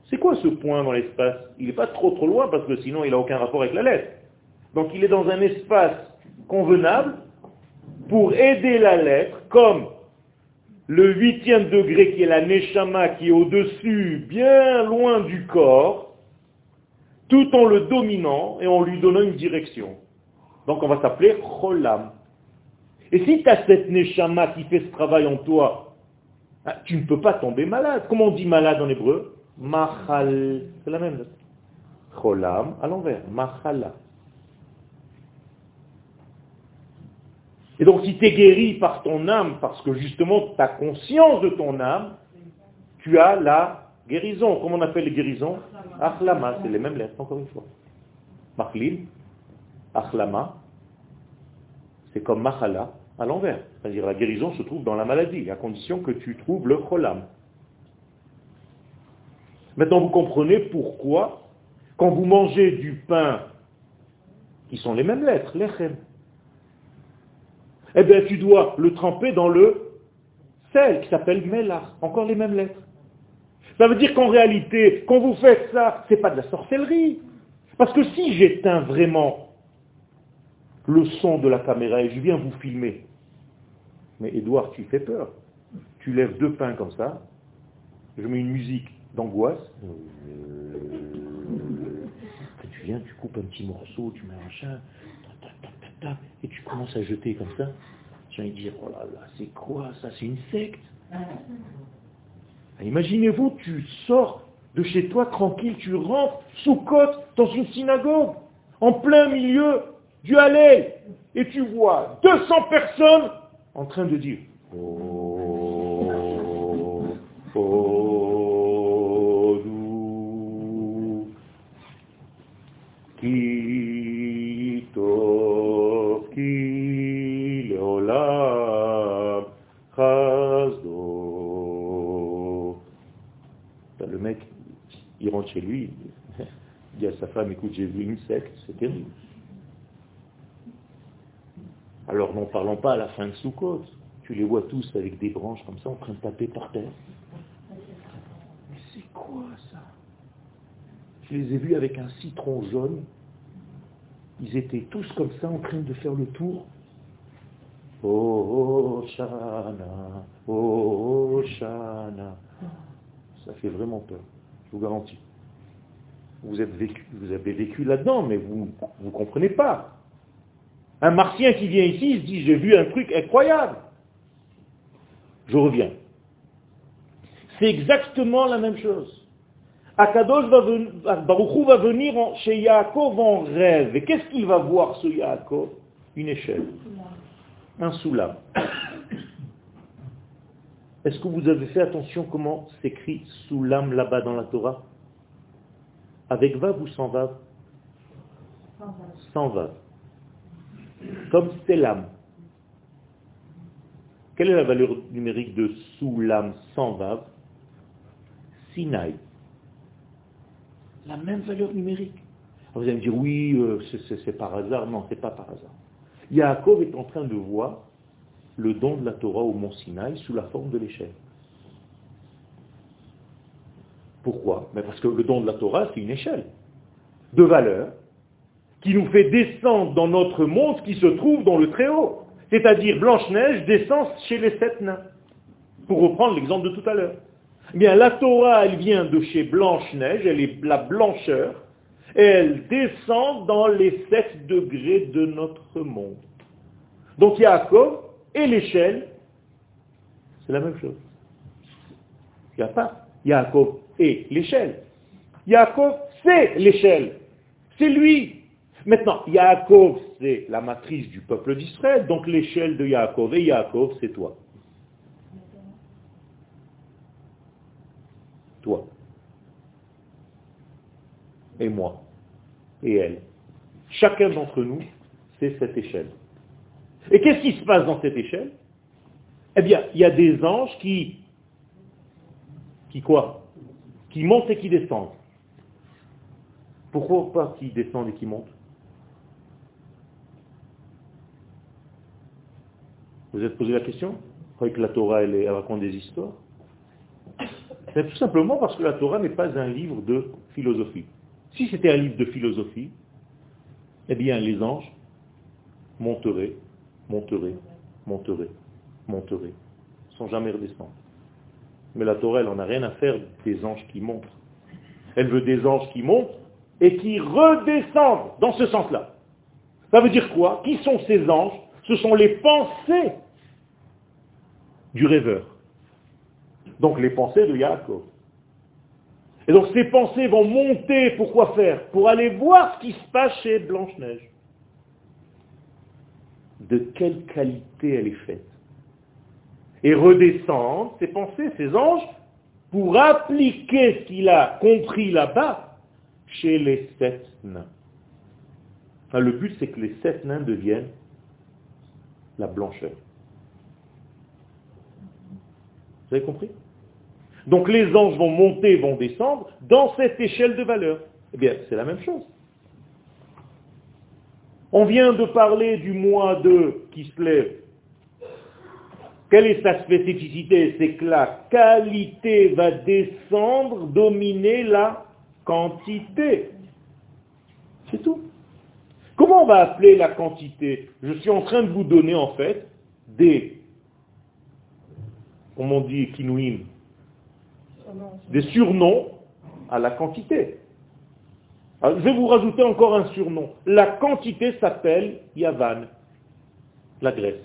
C'est quoi ce point dans l'espace? Il n'est pas trop trop loin parce que sinon il n'a aucun rapport avec la lettre. Donc il est dans un espace convenable pour aider la lettre, comme le huitième degré qui est la neshama qui est au-dessus, bien loin du corps, tout en le dominant et en lui donnant une direction. Donc on va s'appeler Cholam. Et si tu as cette neshama qui fait ce travail en toi, ah, tu ne peux pas tomber malade. Comment on dit malade en hébreu? Machal. C'est la même. Cholam à l'envers. Machala. Et donc si tu es guéri par ton âme, parce que justement tu as conscience de ton âme, tu as la guérison. Comment on appelle les guérisons? Achlama, c'est les mêmes lettres, encore une fois. Machlil, Achlama, c'est comme Machala à l'envers. C'est-à-dire la guérison se trouve dans la maladie, à condition que tu trouves le cholam. Maintenant, vous comprenez pourquoi, quand vous mangez du pain, qui sont les mêmes lettres, lechem, eh bien, tu dois le tremper dans le sel qui s'appelle melach, encore les mêmes lettres. Ça veut dire qu'en réalité, quand vous faites ça, ce n'est pas de la sorcellerie. Parce que si j'éteins vraiment le son de la caméra et je viens vous filmer, mais Edouard, tu fais peur. Tu lèves deux pains comme ça, je mets une musique d'angoisse, tu viens, tu coupes un petit morceau, tu mets un chien, et tu commences à jeter comme ça. De dire, oh là là, c'est quoi ça? C'est une secte? Imaginez-vous, tu sors de chez toi tranquille, tu rentres sous côte dans une synagogue, en plein milieu du Hallel, et tu vois 200 personnes en train de dire oh, oh, Le mec, il rentre chez lui, il dit à sa femme, écoute, j'ai vu une secte, c'est terrible. Alors n'en parlons pas à la fin de Soukot. Tu les vois tous avec des branches comme ça en train de taper par terre. Mais c'est quoi ça? Je les ai vus avec un citron jaune. Ils étaient tous comme ça en train de faire le tour. Oh Shana, oh Shana. Ça fait vraiment peur, je vous garantis. Vous avez vécu là-dedans, mais vous ne comprenez pas. Un martien qui vient ici, il se dit, j'ai vu un truc incroyable. Je reviens. C'est exactement la même chose. Akadosh va venir, Baruchou va venir chez Yaakov en rêve. Et qu'est-ce qu'il va voir ce Yaakov? Une échelle. Un soulam. Est-ce que vous avez fait attention comment s'écrit soulam là-bas dans la Torah? Avec vav ou sans vav Sans vav comme Selam. Quelle est la valeur numérique de Soulam sans Vav? Sinaï. La même valeur numérique. vous allez me dire, oui, euh, c'est par hasard. Non, c'est pas par hasard. Yaakov est en train de voir le don de la Torah au mont Sinaï sous la forme de l'échelle. Pourquoi? Mais Parce que le don de la Torah, c'est une échelle de valeur qui nous fait descendre dans notre monde qui se trouve dans le Très-Haut. C'est-à-dire Blanche-Neige descend chez les sept nains. Pour reprendre l'exemple de tout à l'heure. Eh bien, la Torah, elle vient de chez Blanche-Neige, elle est la blancheur, et elle descend dans les sept degrés de notre monde. Donc Yaakov et l'échelle, c'est la même chose. Il pas. Yaakov est l'échelle. Yaakov, c'est l'échelle. C'est lui. Maintenant, Yaakov, c'est la matrice du peuple d'Israël, donc l'échelle de Yaakov. Et Yaakov, c'est toi. Toi. Et moi. Et elle. Chacun d'entre nous, c'est cette échelle. Et qu'est-ce qui se passe dans cette échelle? Eh bien, il y a des anges qui... Qui quoi? Qui montent et qui descendent. Pourquoi pas qui descendent et qui montent? Vous êtes posé la question Vous croyez que la Torah, elle, raconte des histoires C'est tout simplement parce que la Torah n'est pas un livre de philosophie. Si c'était un livre de philosophie, eh bien les anges monteraient, monteraient, monteraient, monteraient, sans jamais redescendre. Mais la Torah, elle n'en a rien à faire des anges qui montent. Elle veut des anges qui montent et qui redescendent dans ce sens-là. Ça veut dire quoi? Qui sont ces anges? Ce sont les pensées du rêveur. Donc les pensées de Yaakov. Et donc ces pensées vont monter pour quoi faire? Pour aller voir ce qui se passe chez Blanche-Neige. De quelle qualité elle est faite. Et redescendre ces pensées, ces anges, pour appliquer ce qu'il a compris là-bas chez les sept nains. le but, c'est que les sept nains deviennent la blancheur. Vous avez compris? Donc les anges vont monter, vont descendre dans cette échelle de valeur. Eh bien, c'est la même chose. On vient de parler du mois de qui se lève. Quelle est sa spécificité? C'est que la qualité va descendre, dominer la quantité. C'est tout. Comment on va appeler la quantité? Je suis en train de vous donner en fait des, comment on dit, kinouim, des surnoms à la quantité. je vais vous rajouter encore un surnom. La quantité s'appelle Yavan, la Grèce.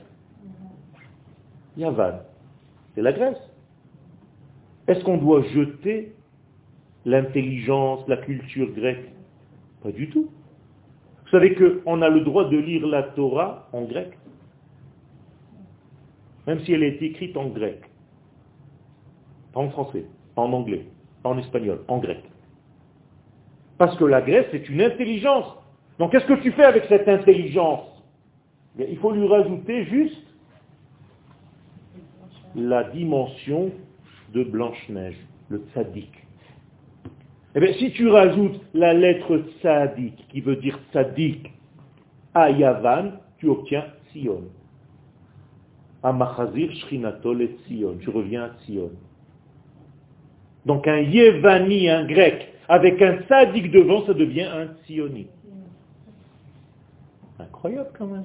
Yavan, c'est la Grèce. Est-ce qu'on doit jeter l'intelligence, la culture grecque? Pas du tout. Vous savez qu'on a le droit de lire la Torah en grec, même si elle est écrite en grec. En français, en anglais, en espagnol, en grec. Parce que la Grèce, c'est une intelligence. Donc qu'est-ce que tu fais avec cette intelligence? Il faut lui rajouter juste la dimension de Blanche-Neige, le tzaddik. Eh bien, si tu rajoutes la lettre tzaddik, qui veut dire tzaddik, à Yavan, tu obtiens Sion. Amachazir Shrinatol et Sion. Tu reviens à Sion. Donc un Yevani, un grec, avec un tzaddik devant, ça devient un Tsioni. Incroyable quand même.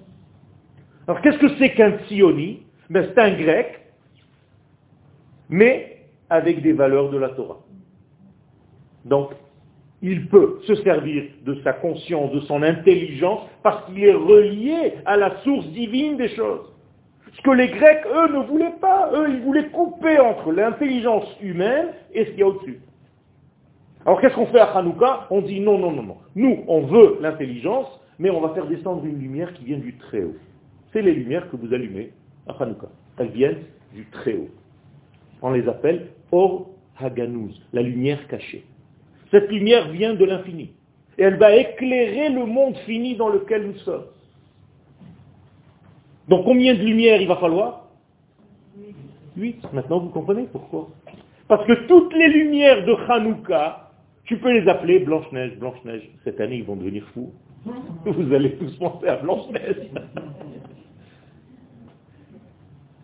Alors qu'est-ce que c'est qu'un Tsioni ben, C'est un grec, mais avec des valeurs de la Torah. Donc, il peut se servir de sa conscience, de son intelligence, parce qu'il est relié à la source divine des choses. Ce que les Grecs, eux, ne voulaient pas. Eux, ils voulaient couper entre l'intelligence humaine et ce qu'il y a au-dessus. Alors qu'est-ce qu'on fait à Hanouka? On dit non, non, non, non. Nous, on veut l'intelligence, mais on va faire descendre une lumière qui vient du Très-Haut. C'est les lumières que vous allumez à Hanouka. Elles viennent du Très-Haut. On les appelle Or Haganouz, la lumière cachée. Cette lumière vient de l'infini. Et elle va éclairer le monde fini dans lequel nous sommes. Donc combien de lumières il va falloir? Huit. Maintenant vous comprenez pourquoi? Parce que toutes les lumières de Hanouka, tu peux les appeler Blanche-Neige, Blanche-Neige. Cette année, ils vont devenir fous. Vous allez tous penser à Blanche-Neige.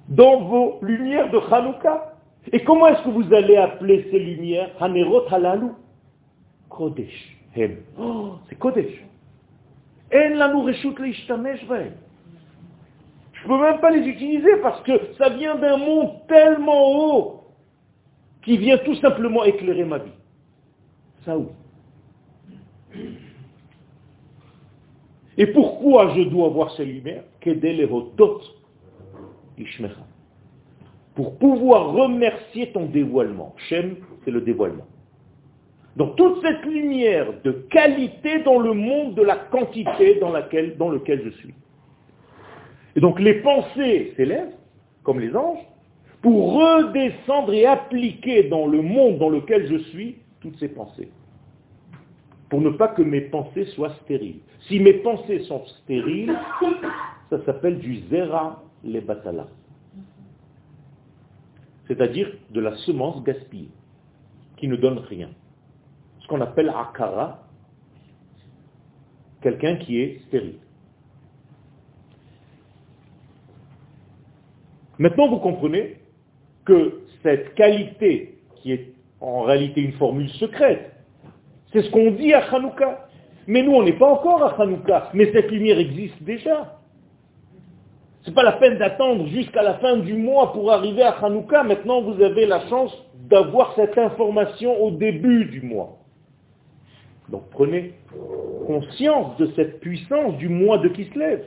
Dans vos lumières de Hanouka. Et comment est-ce que vous allez appeler ces lumières? Hanerot halalu Kodesh. Oh, c'est Kodesh. En la Je ne peux même pas les utiliser parce que ça vient d'un monde tellement haut qui vient tout simplement éclairer ma vie. Ça où Et pourquoi je dois voir ces lumières? Pour pouvoir remercier ton dévoilement. Shem, c'est le dévoilement. Donc toute cette lumière de qualité dans le monde de la quantité dans, lequel je suis. Et donc les pensées s'élèvent, comme les anges, pour redescendre et appliquer dans le monde dans lequel je suis toutes ces pensées. Pour ne pas que mes pensées soient stériles. Si mes pensées sont stériles, ça s'appelle du zera les batala. C'est-à-dire de la semence gaspillée, qui ne donne rien. Ce qu'on appelle akara, quelqu'un qui est stérile. Maintenant, vous comprenez que cette qualité, qui est en réalité une formule secrète, c'est ce qu'on dit à Hanouka. Mais nous, on n'est pas encore à Hanouka, mais cette lumière existe déjà. Ce n'est pas la peine d'attendre jusqu'à la fin du mois pour arriver à Hanouka. Maintenant, vous avez la chance d'avoir cette information au début du mois. Donc prenez conscience de cette puissance du mois de Kislev.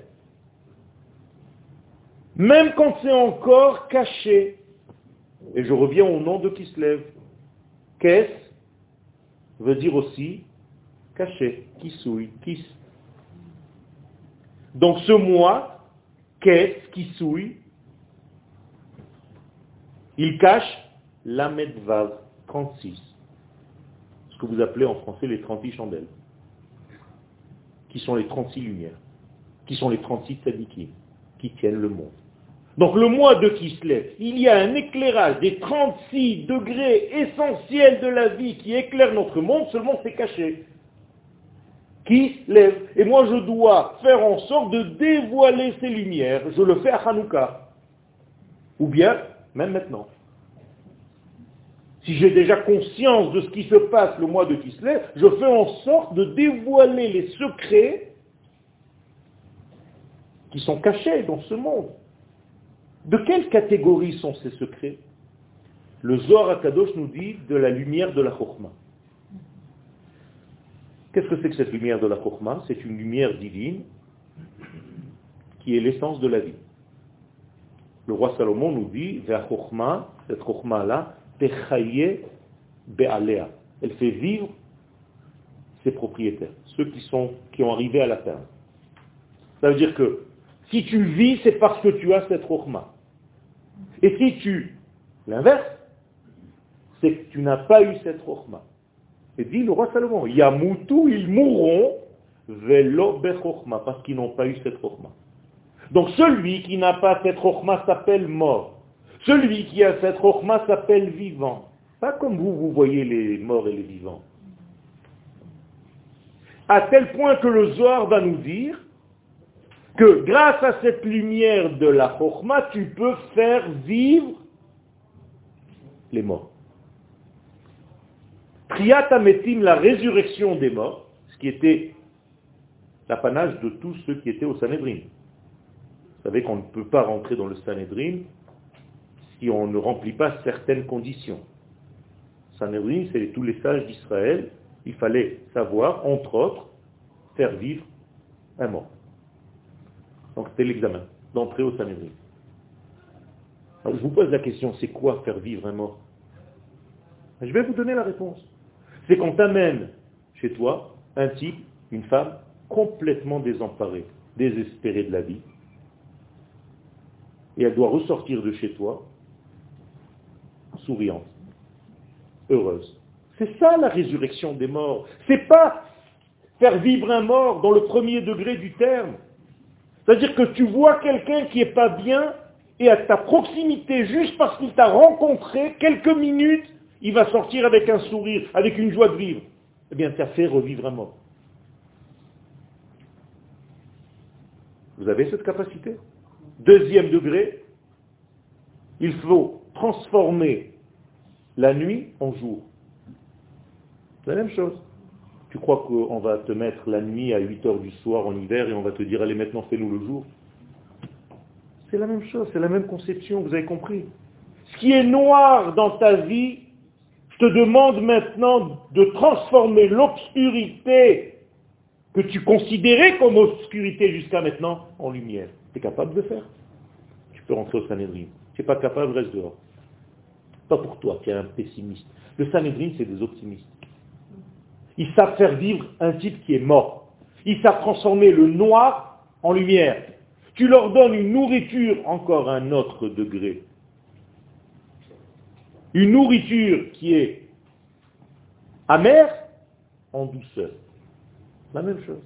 Même quand c'est encore caché. Et je reviens au nom de Kislev. Qu'est-ce veut dire aussi caché, kisouille, kis. Donc ce mois, qu'est-ce qui souille Il cache la Medvav 36, ce que vous appelez en français les 36 chandelles, qui sont les 36 lumières, qui sont les 36 sadikim, qui tiennent le monde. Donc le mois de Kislev, il y a un éclairage des 36 degrés essentiels de la vie qui éclairent notre monde, seulement c'est caché. Kislev. Et moi je dois faire en sorte de dévoiler ces lumières. Je le fais à Hanouka. Ou bien, même maintenant. Si j'ai déjà conscience de ce qui se passe le mois de Kislev, je fais en sorte de dévoiler les secrets qui sont cachés dans ce monde. De quelle catégorie sont ces secrets? Le Zohar Akadosh nous dit de la lumière de la Chokhmah. Qu'est-ce que c'est que cette lumière de la Chokhmah C'est une lumière divine qui est l'essence de la vie. Le roi Salomon nous dit, cette Chokhmah-là, be'alea. Elle fait vivre ses propriétaires, ceux qui, sont, qui ont arrivé à la terre. Ça veut dire que si tu vis, c'est parce que tu as cette Chokhmah. Et si tu l'inverses, c'est que tu n'as pas eu cette rochma. Et dit le roi Salomon, Yamutu, ils mourront, velo bechokma, parce qu'ils n'ont pas eu cette rochma. Donc celui qui n'a pas cette rochma s'appelle mort. Celui qui a cette rochma s'appelle vivant. Pas comme vous, vous voyez les morts et les vivants. À tel point que le Zohar va nous dire que grâce à cette lumière de la Chokhmah, tu peux faire vivre les morts. Triatametim, la résurrection des morts, ce qui était l'apanage de tous ceux qui étaient au Sanhedrin. Vous savez qu'on ne peut pas rentrer dans le Sanhedrin si on ne remplit pas certaines conditions. Sanhedrin, c'est tous les sages d'Israël. Il fallait savoir, entre autres, faire vivre un mort. Donc c'était l'examen d'entrée au Sanhedrin. Alors je vous pose la question, c'est quoi faire vivre un mort? Je vais vous donner la réponse. C'est qu'on t'amène chez toi un type, une femme, complètement désemparée, désespérée de la vie. Et elle doit ressortir de chez toi souriante, heureuse. C'est ça la résurrection des morts. C'est pas faire vivre un mort dans le premier degré du terme. C'est-à-dire que tu vois quelqu'un qui n'est pas bien et à ta proximité, juste parce qu'il t'a rencontré, quelques minutes, il va sortir avec un sourire, avec une joie de vivre. Eh bien, tu as fait revivre un mort. Vous avez cette capacité? Deuxième degré, il faut transformer la nuit en jour. C'est la même chose. Tu crois qu'on va te mettre la nuit à 8 heures du soir en hiver et on va te dire allez maintenant fais-nous le jour? C'est la même chose, c'est la même conception, vous avez compris? Ce qui est noir dans ta vie, je te demande maintenant de transformer l'obscurité que tu considérais comme obscurité jusqu'à maintenant en lumière. Tu es capable de faire? Tu peux rentrer au Sanhedrin. Tu n'es pas capable, reste dehors. Pas pour toi qui es un pessimiste. Le Sanhedrin, c'est des optimistes. Ils savent faire vivre un type qui est mort. Ils savent transformer le noir en lumière. Tu leur donnes une nourriture, encore un autre degré. Une nourriture qui est amère en douceur. La même chose.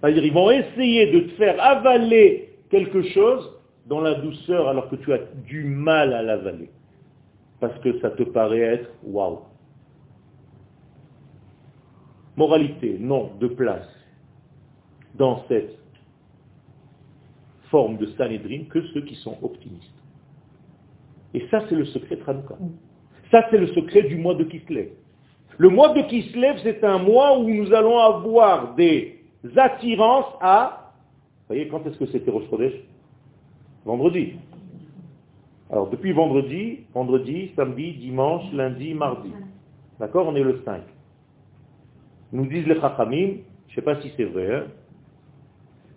C'est-à-dire, ils vont essayer de te faire avaler quelque chose dans la douceur alors que tu as du mal à l'avaler. Parce que ça te paraît être waouh. Moralité, non, de place dans cette forme de Sanhedrin que ceux qui sont optimistes. Et ça, c'est le secret de Hanouka. Ça, c'est le secret du mois de Kislev. Le mois de Kislev, c'est un mois où nous allons avoir des attirances à... Vous voyez, quand est-ce que c'était Rosh Vendredi. Alors, depuis vendredi, vendredi, samedi, dimanche, lundi, mardi. D'accord? On est le 5. Nous disent les Chachamim, je ne sais pas si c'est vrai, hein,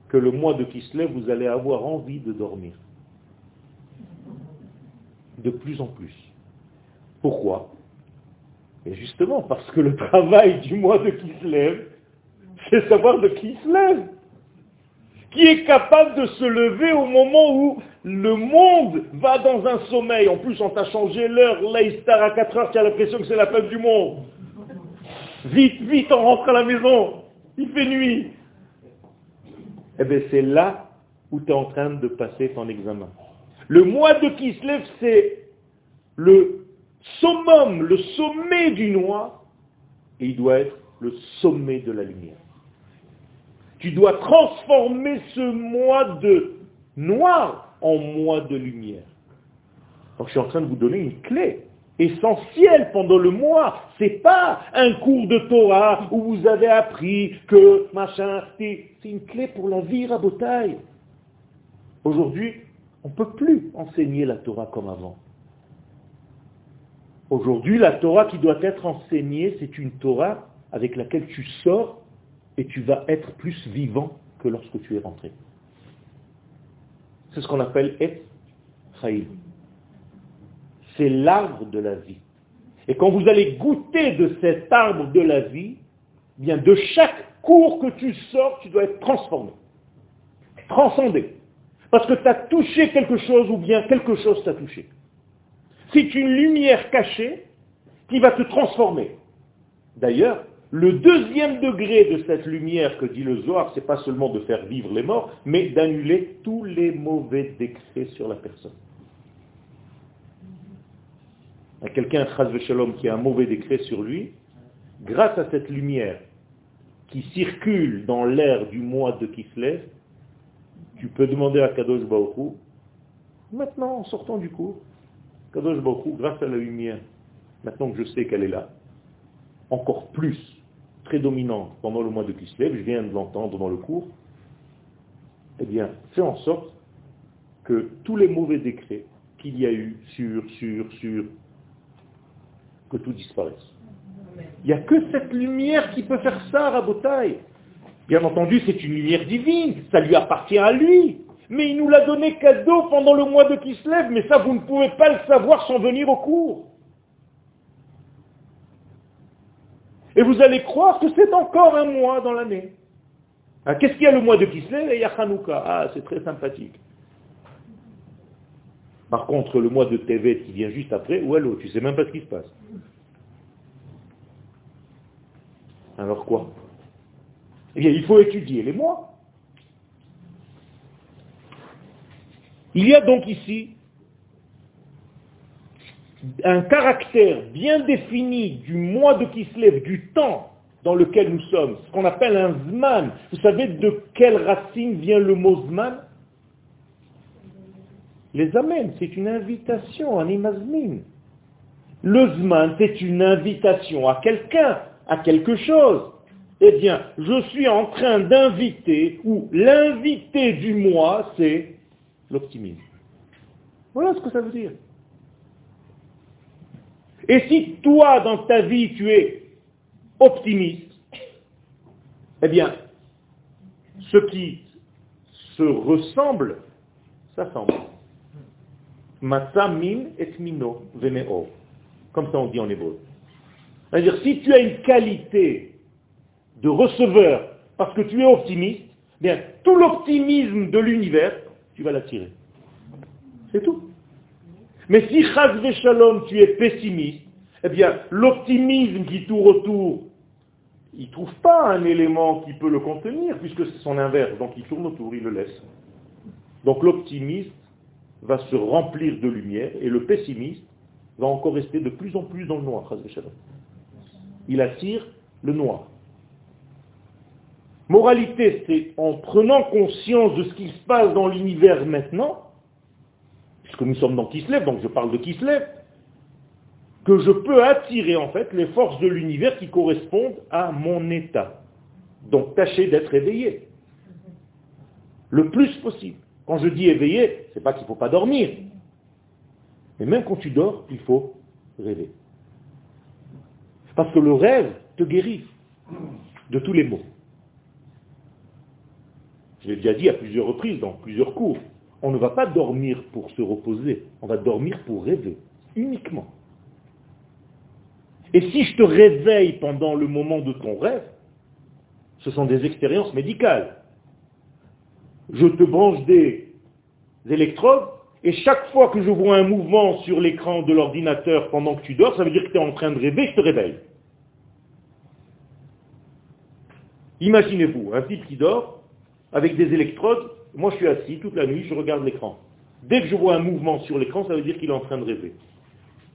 que le mois de Kislev, vous allez avoir envie de dormir. De plus en plus. Pourquoi? Et justement, parce que le travail du mois de Kislev, c'est savoir de qui se lève. Qui est capable de se lever au moment où le monde va dans un sommeil. En plus, on t'a changé l'heure, il à 4 heures, tu as l'impression que c'est la fin du monde. Vite, vite, on rentre à la maison. Il fait nuit. Eh bien, c'est là où tu es en train de passer ton examen. Le mois de Kislev, c'est le summum, le sommet du noir, et il doit être le sommet de la lumière. Tu dois transformer ce mois de noir en mois de lumière. Donc je suis en train de vous donner une clé essentielle pendant le mois. C'est pas un cours de Torah où vous avez appris que machin, c'est une clé pour la vie rabotaille. Aujourd'hui, on ne peut plus enseigner la Torah comme avant. Aujourd'hui, la Torah qui doit être enseignée, c'est une Torah avec laquelle tu sors et tu vas être plus vivant que lorsque tu es rentré. C'est ce qu'on appelle Et Chaim. C'est l'arbre de la vie. Et quand vous allez goûter de cet arbre de la vie, eh de chaque cours que tu sors, tu dois être transformé, transcendé. Parce que tu as touché quelque chose ou bien quelque chose t'a touché. C'est une lumière cachée qui va te transformer. D'ailleurs, le deuxième degré de cette lumière que dit le Zohar, c'est pas seulement de faire vivre les morts, mais d'annuler tous les mauvais décrets sur la personne. Quelqu'un, Shalom, qui a un mauvais décret sur lui, grâce à cette lumière qui circule dans l'air du mois de Kislev, tu peux demander à Kadosh Baruch maintenant en sortant du cours, Kadosh Baruch grâce à la lumière, maintenant que je sais qu'elle est là, encore plus prédominante pendant le mois de Kislev, je viens de l'entendre dans le cours, eh bien, fais en sorte que tous les mauvais décrets qu'il y a eu sur, sur, sur, tout disparaisse. Il n'y a que cette lumière qui peut faire ça, Rabotaille. Bien entendu, c'est une lumière divine, ça lui appartient à lui. Mais il nous l'a donné cadeau pendant le mois de Kislev, mais ça, vous ne pouvez pas le savoir sans venir au cours. Et vous allez croire que c'est encore un mois dans l'année. Ah, qu'est-ce qu'il y a le mois de Kislev et il y a Hanouka. Ah, c'est très sympathique. Par contre, le mois de Tevet qui vient juste après, ou alors, tu sais même pas ce qui se passe. Alors quoi? Eh bien, il faut étudier les mois. Il y a donc ici un caractère bien défini du mois de Kislev, du temps dans lequel nous sommes, ce qu'on appelle un zman. Vous savez de quelle racine vient le mot zman? Les amens, c'est une invitation, un imazmin. Le zman, c'est une invitation à quelqu'un, à quelque chose. Eh bien, je suis en train d'inviter, ou l'invité du mois, c'est l'optimisme. Voilà ce que ça veut dire. Et si toi, dans ta vie, tu es optimiste, eh bien, ce qui se ressemble, ça min et mino veneo. Comme ça on dit en hébreu. C'est-à-dire, si tu as une qualité de receveur parce que tu es optimiste, bien, tout l'optimisme de l'univers, tu vas l'attirer. C'est tout. Mais si Chazve Shalom, tu es pessimiste, eh bien, l'optimisme qui tourne autour, il ne trouve pas un élément qui peut le contenir, puisque c'est son inverse. Donc il tourne autour, il le laisse. Donc l'optimiste va se remplir de lumière et le pessimiste va encore rester de plus en plus dans le noir. Il attire le noir. Moralité, c'est en prenant conscience de ce qui se passe dans l'univers maintenant, puisque nous sommes dans Kislev, donc je parle de Kislev, que je peux attirer en fait les forces de l'univers qui correspondent à mon état. Donc tâchez d'être éveillé. Le plus possible. Quand je dis éveillé, c'est pas qu'il ne faut pas dormir. Mais même quand tu dors, il faut rêver. Parce que le rêve te guérit de tous les maux. Je l'ai déjà dit à plusieurs reprises, dans plusieurs cours. On ne va pas dormir pour se reposer, on va dormir pour rêver, uniquement. Et si je te réveille pendant le moment de ton rêve, ce sont des expériences médicales. Je te branche des électrodes, et chaque fois que je vois un mouvement sur l'écran de l'ordinateur pendant que tu dors, ça veut dire que tu es en train de rêver, je te réveille. Imaginez-vous, un type qui dort, avec des électrodes, moi je suis assis toute la nuit, je regarde l'écran. Dès que je vois un mouvement sur l'écran, ça veut dire qu'il est en train de rêver.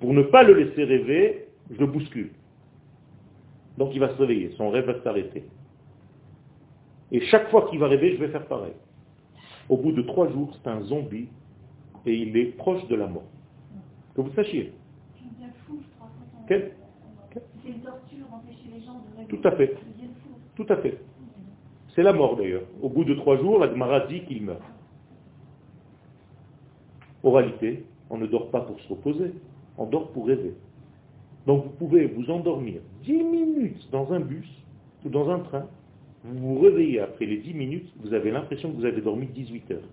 Pour ne pas le laisser rêver, je le bouscule. Donc il va se réveiller, son rêve va s'arrêter. Et chaque fois qu'il va rêver, je vais faire pareil. Au bout de trois jours, c'est un zombie et il est proche de la mort. Que vous sachiez. Quel C'est une torture, empêcher les gens de Tout à fait. Tout à fait. C'est la mort d'ailleurs. Au bout de trois jours, la Gemara dit qu'il meurt. Oralité, on ne dort pas pour se reposer, on dort pour rêver. Donc vous pouvez vous endormir 10 minutes dans un bus ou dans un train, vous vous réveillez après les 10 minutes, vous avez l'impression que vous avez dormi 18 heures.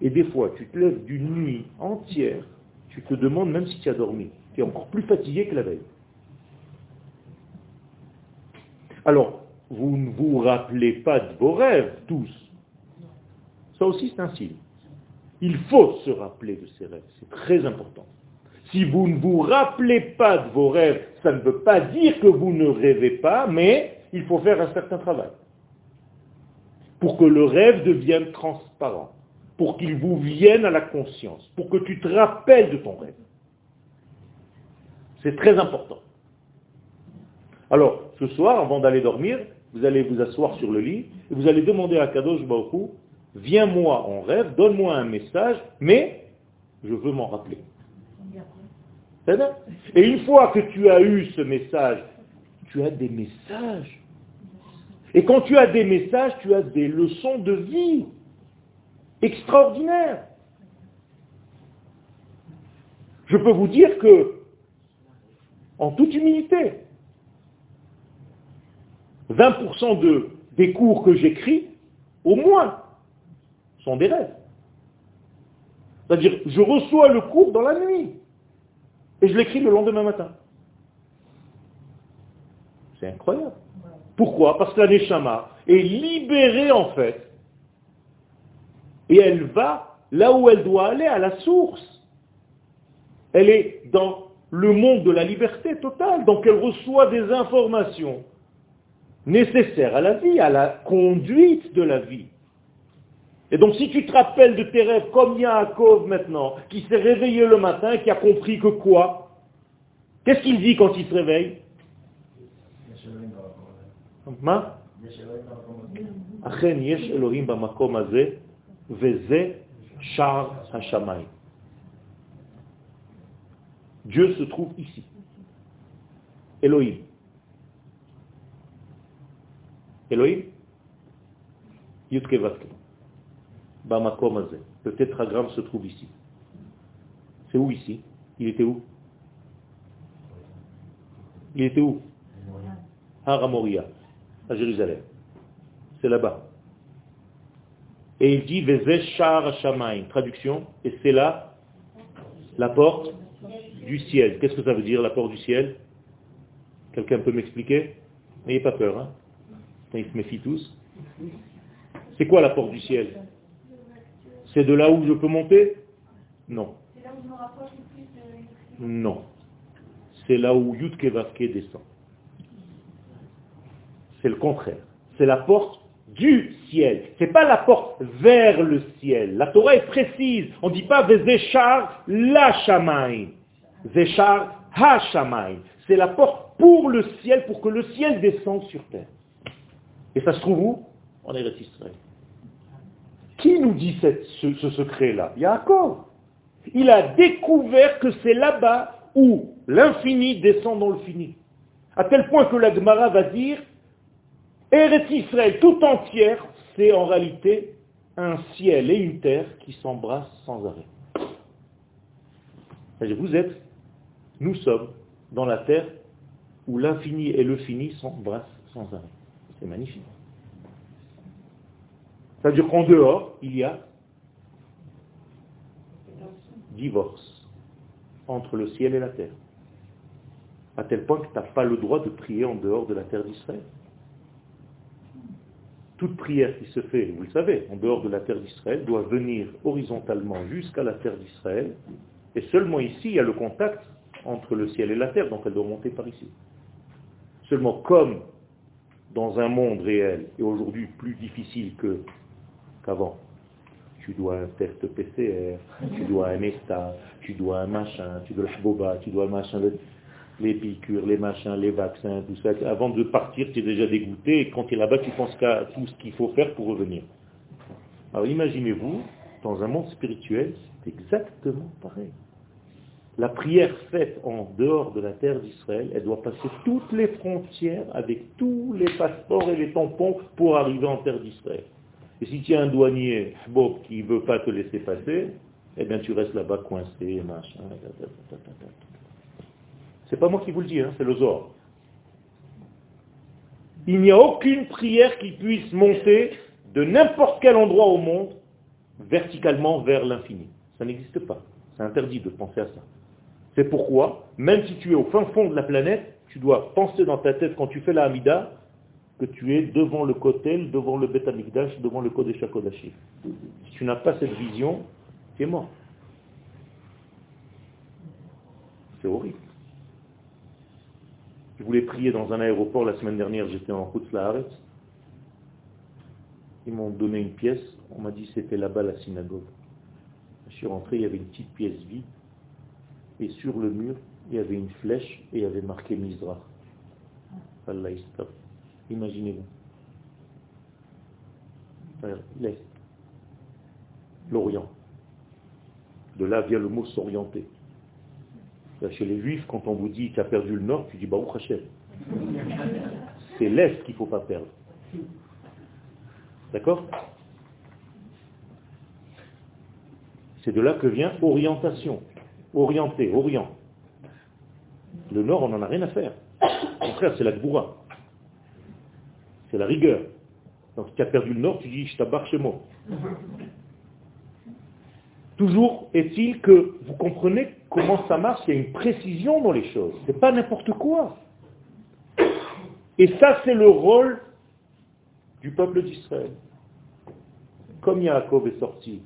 Et des fois, tu te lèves d'une nuit entière, tu te demandes même si tu as dormi. Tu es encore plus fatigué que la veille. Alors, vous ne vous rappelez pas de vos rêves, tous. Ça aussi, c'est un signe. Il faut se rappeler de ses rêves, c'est très important. Si vous ne vous rappelez pas de vos rêves, ça ne veut pas dire que vous ne rêvez pas, mais il faut faire un certain travail. Pour que le rêve devienne transparent, pour qu'il vous vienne à la conscience, pour que tu te rappelles de ton rêve. C'est très important. Alors, ce soir, avant d'aller dormir, vous allez vous asseoir sur le lit et vous allez demander à Kadosh Baruch viens-moi en rêve, donne-moi un message, mais je veux m'en rappeler. Et une fois que tu as eu ce message, tu as des messages. Et quand tu as des messages, tu as des leçons de vie extraordinaires. Je peux vous dire que, en toute humilité, 20% de, des cours que j'écris, au moins, sont des rêves. C'est-à-dire, je reçois le cours dans la nuit. Et je l'écris le lendemain matin. C'est incroyable. Pourquoi? Parce que la Neshama est libérée en fait. Et elle va là où elle doit aller, à la source. Elle est dans le monde de la liberté totale. Donc elle reçoit des informations nécessaires à la vie, à la conduite de la vie. Et donc si tu te rappelles de tes rêves comme Yaakov maintenant, qui s'est réveillé le matin, qui a compris que quoi? Qu'est-ce qu'il dit quand il se réveille? Dieu se trouve ici. Elohim. Elohim? Yutke le tétragramme se trouve ici. C'est où ici? Il était où? Il était où? Haramoria, à Jérusalem. C'est là-bas. Et il dit Shar Traduction, et c'est là La porte du ciel. Qu'est-ce que ça veut dire, la porte du ciel? Quelqu'un peut m'expliquer? N'ayez pas peur, hein Ils se méfient tous. C'est quoi la porte du ciel? C'est de là où je peux monter? Non. Non. C'est là où Yudke descend. C'est le contraire. C'est la porte du ciel. Ce n'est pas la porte vers le ciel. La Torah est précise. On ne dit pas Vezeshar la Shamaï. Zeshar ha Shamaï. C'est la porte pour le ciel, pour que le ciel descende sur terre. Et ça se trouve où? En Eretz Israël. Qui nous dit ce, secret-là? Yaakov. Il a découvert que c'est là-bas où l'infini descend dans le fini. À tel point que la Gemara va dire Eretz Israël tout entière, c'est en réalité un ciel et une terre qui s'embrassent sans arrêt. Vous êtes, nous sommes dans la terre où l'infini et le fini s'embrassent sans arrêt. C'est magnifique. C'est-à-dire qu'en dehors, il y a divorce entre le ciel et la terre. À tel point que tu n'as pas le droit de prier en dehors de la terre d'Israël toute prière qui se fait, vous le savez, en dehors de la terre d'Israël, doit venir horizontalement jusqu'à la terre d'Israël. Et seulement ici, il y a le contact entre le ciel et la terre, donc elle doit monter par ici. Seulement comme dans un monde réel, et aujourd'hui plus difficile qu'avant, tu dois un test PCR, tu dois un ESTA, tu dois un machin, tu dois le boba, tu dois un machin, les piqûres, les machins, les vaccins, tout ça. Avant de partir, tu es déjà dégoûté et quand tu es là-bas, tu penses qu'à tout ce qu'il faut faire pour revenir. Alors imaginez-vous, dans un monde spirituel, c'est exactement pareil. La prière faite en dehors de la terre d'Israël, elle doit passer toutes les frontières avec tous les passeports et les tampons pour arriver en terre d'Israël. Et si tu as un douanier, Bob, qui ne veut pas te laisser passer, eh bien tu restes là-bas coincé, machin. C'est pas moi qui vous le dis, hein, c'est le Zohar. Il n'y a aucune prière qui puisse monter de n'importe quel endroit au monde verticalement vers l'infini. Ça n'existe pas. C'est interdit de penser à ça. C'est pourquoi, même si tu es au fin fond de la planète, tu dois penser dans ta tête quand tu fais la Hamida que tu es devant le Kotel, devant le Bet devant le Kodesh HaKodashim. Si tu n'as pas cette vision, tu es mort. C'est horrible. Je voulais prier dans un aéroport la semaine dernière, j'étais en route la Ils m'ont donné une pièce, on m'a dit c'était là-bas la synagogue. Je suis rentré, il y avait une petite pièce vide, et sur le mur, il y avait une flèche et il y avait marqué Mizrach. Allah Imaginez-vous. L'Est. L'Orient. De là vient le mot s'orienter. Chez les juifs, quand on vous dit tu as perdu le nord, tu dis bah Hashem. C'est l'est qu'il ne faut pas perdre. D'accord? C'est de là que vient orientation. Orienter, orient. Le nord, on n'en a rien à faire. Au contraire, c'est la gboura. C'est la rigueur. Donc tu as perdu le nord, tu dis je t'abarre chez. Toujours est-il que vous comprenez comment ça marche, il y a une précision dans les choses. Ce n'est pas n'importe quoi. Et ça, c'est le rôle du peuple d'Israël. Comme Yaakov est sorti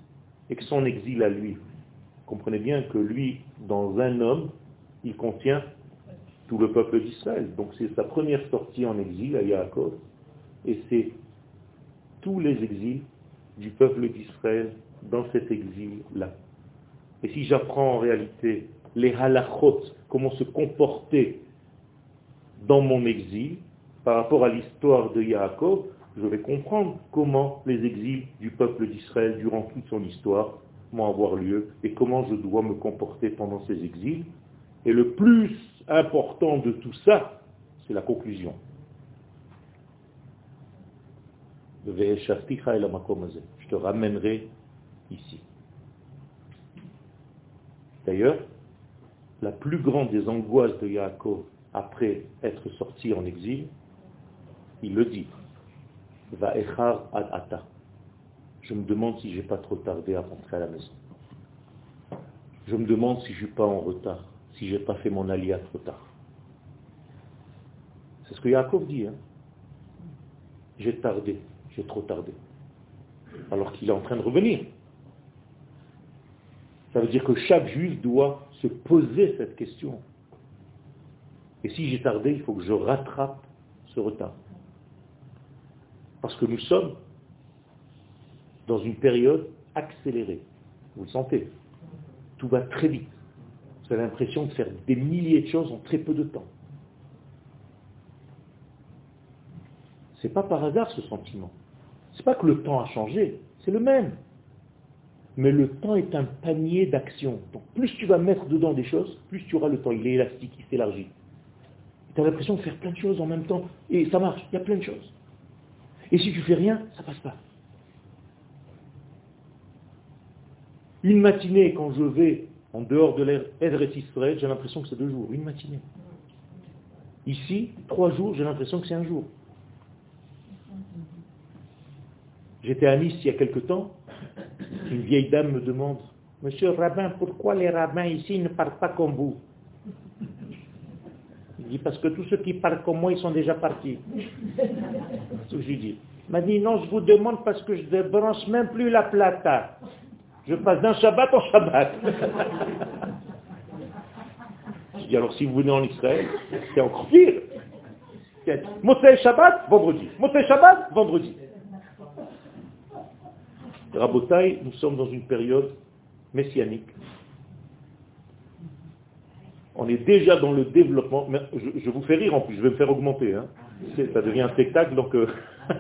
et que son exil à lui, comprenez bien que lui, dans un homme, il contient tout le peuple d'Israël. Donc c'est sa première sortie en exil à Yaakov. Et c'est tous les exils du peuple d'Israël dans cet exil-là. Et si j'apprends en réalité les halachot, comment se comporter dans mon exil, par rapport à l'histoire de Yaakov, je vais comprendre comment les exils du peuple d'Israël durant toute son histoire vont avoir lieu et comment je dois me comporter pendant ces exils. Et le plus important de tout ça, c'est la conclusion. Je te ramènerai ici. D'ailleurs, la plus grande des angoisses de Yaakov après être sorti en exil, il le dit, va echar ad ata. Je me demande si j'ai pas trop tardé à rentrer à la maison. Je me demande si je ne suis pas en retard, si je n'ai pas fait mon alia trop tard. C'est ce que Yaakov dit. Hein. J'ai tardé, j'ai trop tardé. Alors qu'il est en train de revenir. Ça veut dire que chaque juif doit se poser cette question. Et si j'ai tardé, il faut que je rattrape ce retard. Parce que nous sommes dans une période accélérée. Vous le sentez. Tout va très vite. Vous avez l'impression de faire des milliers de choses en très peu de temps. Ce n'est pas par hasard ce sentiment. Ce n'est pas que le temps a changé, c'est le même. Mais le temps est un panier d'actions. Donc plus tu vas mettre dedans des choses, plus tu auras le temps. Il est élastique, il s'élargit. Tu as l'impression de faire plein de choses en même temps. Et ça marche, il y a plein de choses. Et si tu fais rien, ça passe pas. Une matinée, quand je vais en dehors de l'air Israël, j'ai l'impression que c'est deux jours. Une matinée. Ici, trois jours, j'ai l'impression que c'est un jour. J'étais à Nice il y a quelque temps, une vieille dame me demande, Monsieur rabbin, pourquoi les rabbins ici ne parlent pas comme vous? Je dis, parce que tous ceux qui parlent comme moi, ils sont déjà partis. C'est ce que je dis. Il m'a dit, non, je vous demande parce que je ne débranche même plus la plata. Je passe d'un Shabbat en Shabbat. je dis, alors si vous venez en Israël, c'est encore pire. Motsei Shabbat, vendredi. Motsei Shabbat, vendredi. Rabotai, nous sommes dans une période messianique. On est déjà dans le développement. je, vous fais rire en plus, je vais me faire augmenter. Hein. Ça devient un spectacle, donc... Euh,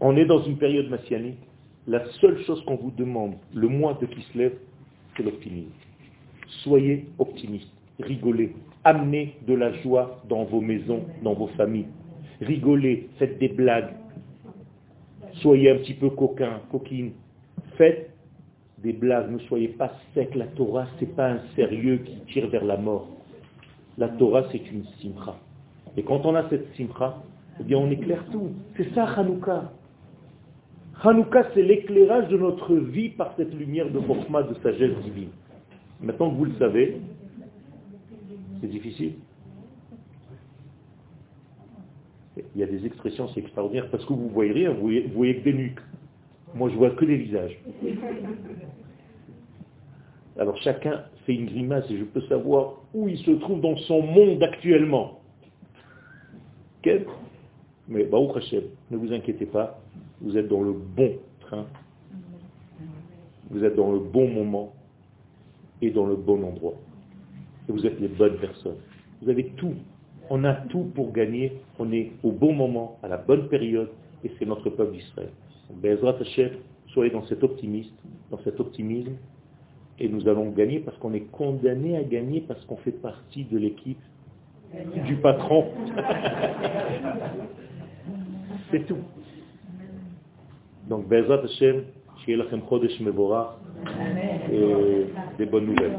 on est dans une période messianique. La seule chose qu'on vous demande, le mois de qui se lève, c'est l'optimisme. Soyez optimistes, rigolez, amenez de la joie dans vos maisons, dans vos familles. Rigolez, faites des blagues. Soyez un petit peu coquin, coquine. Faites des blagues, ne soyez pas sec. La Torah, ce n'est pas un sérieux qui tire vers la mort. La Torah, c'est une simcha. Et quand on a cette simcha, eh bien on éclaire tout. C'est ça Hanouka. Hanouka, c'est l'éclairage de notre vie par cette lumière de Chokhmah, de sagesse divine. Maintenant que vous le savez, c'est difficile. Il y a des expressions, c'est extraordinaire, parce que vous voyez rien, vous voyez, voyez que des nuques. Moi, je vois que des visages. Alors chacun fait une grimace et je peux savoir où il se trouve dans son monde actuellement. Quel? Mais Baruch Hashem, ne vous inquiétez pas, vous êtes dans le bon train, vous êtes dans le bon moment et dans le bon endroit vous êtes les bonnes personnes. Vous avez tout. On a tout pour gagner. On est au bon moment, à la bonne période, et c'est notre peuple d'Israël. Bezrat Hashem, soyez dans cet optimisme, dans cet optimisme, et nous allons gagner parce qu'on est condamné à gagner parce qu'on fait partie de l'équipe du patron. c'est tout. Donc, Bezrat Hashem, Lachem Chodesh Mevorah, et des bonnes nouvelles.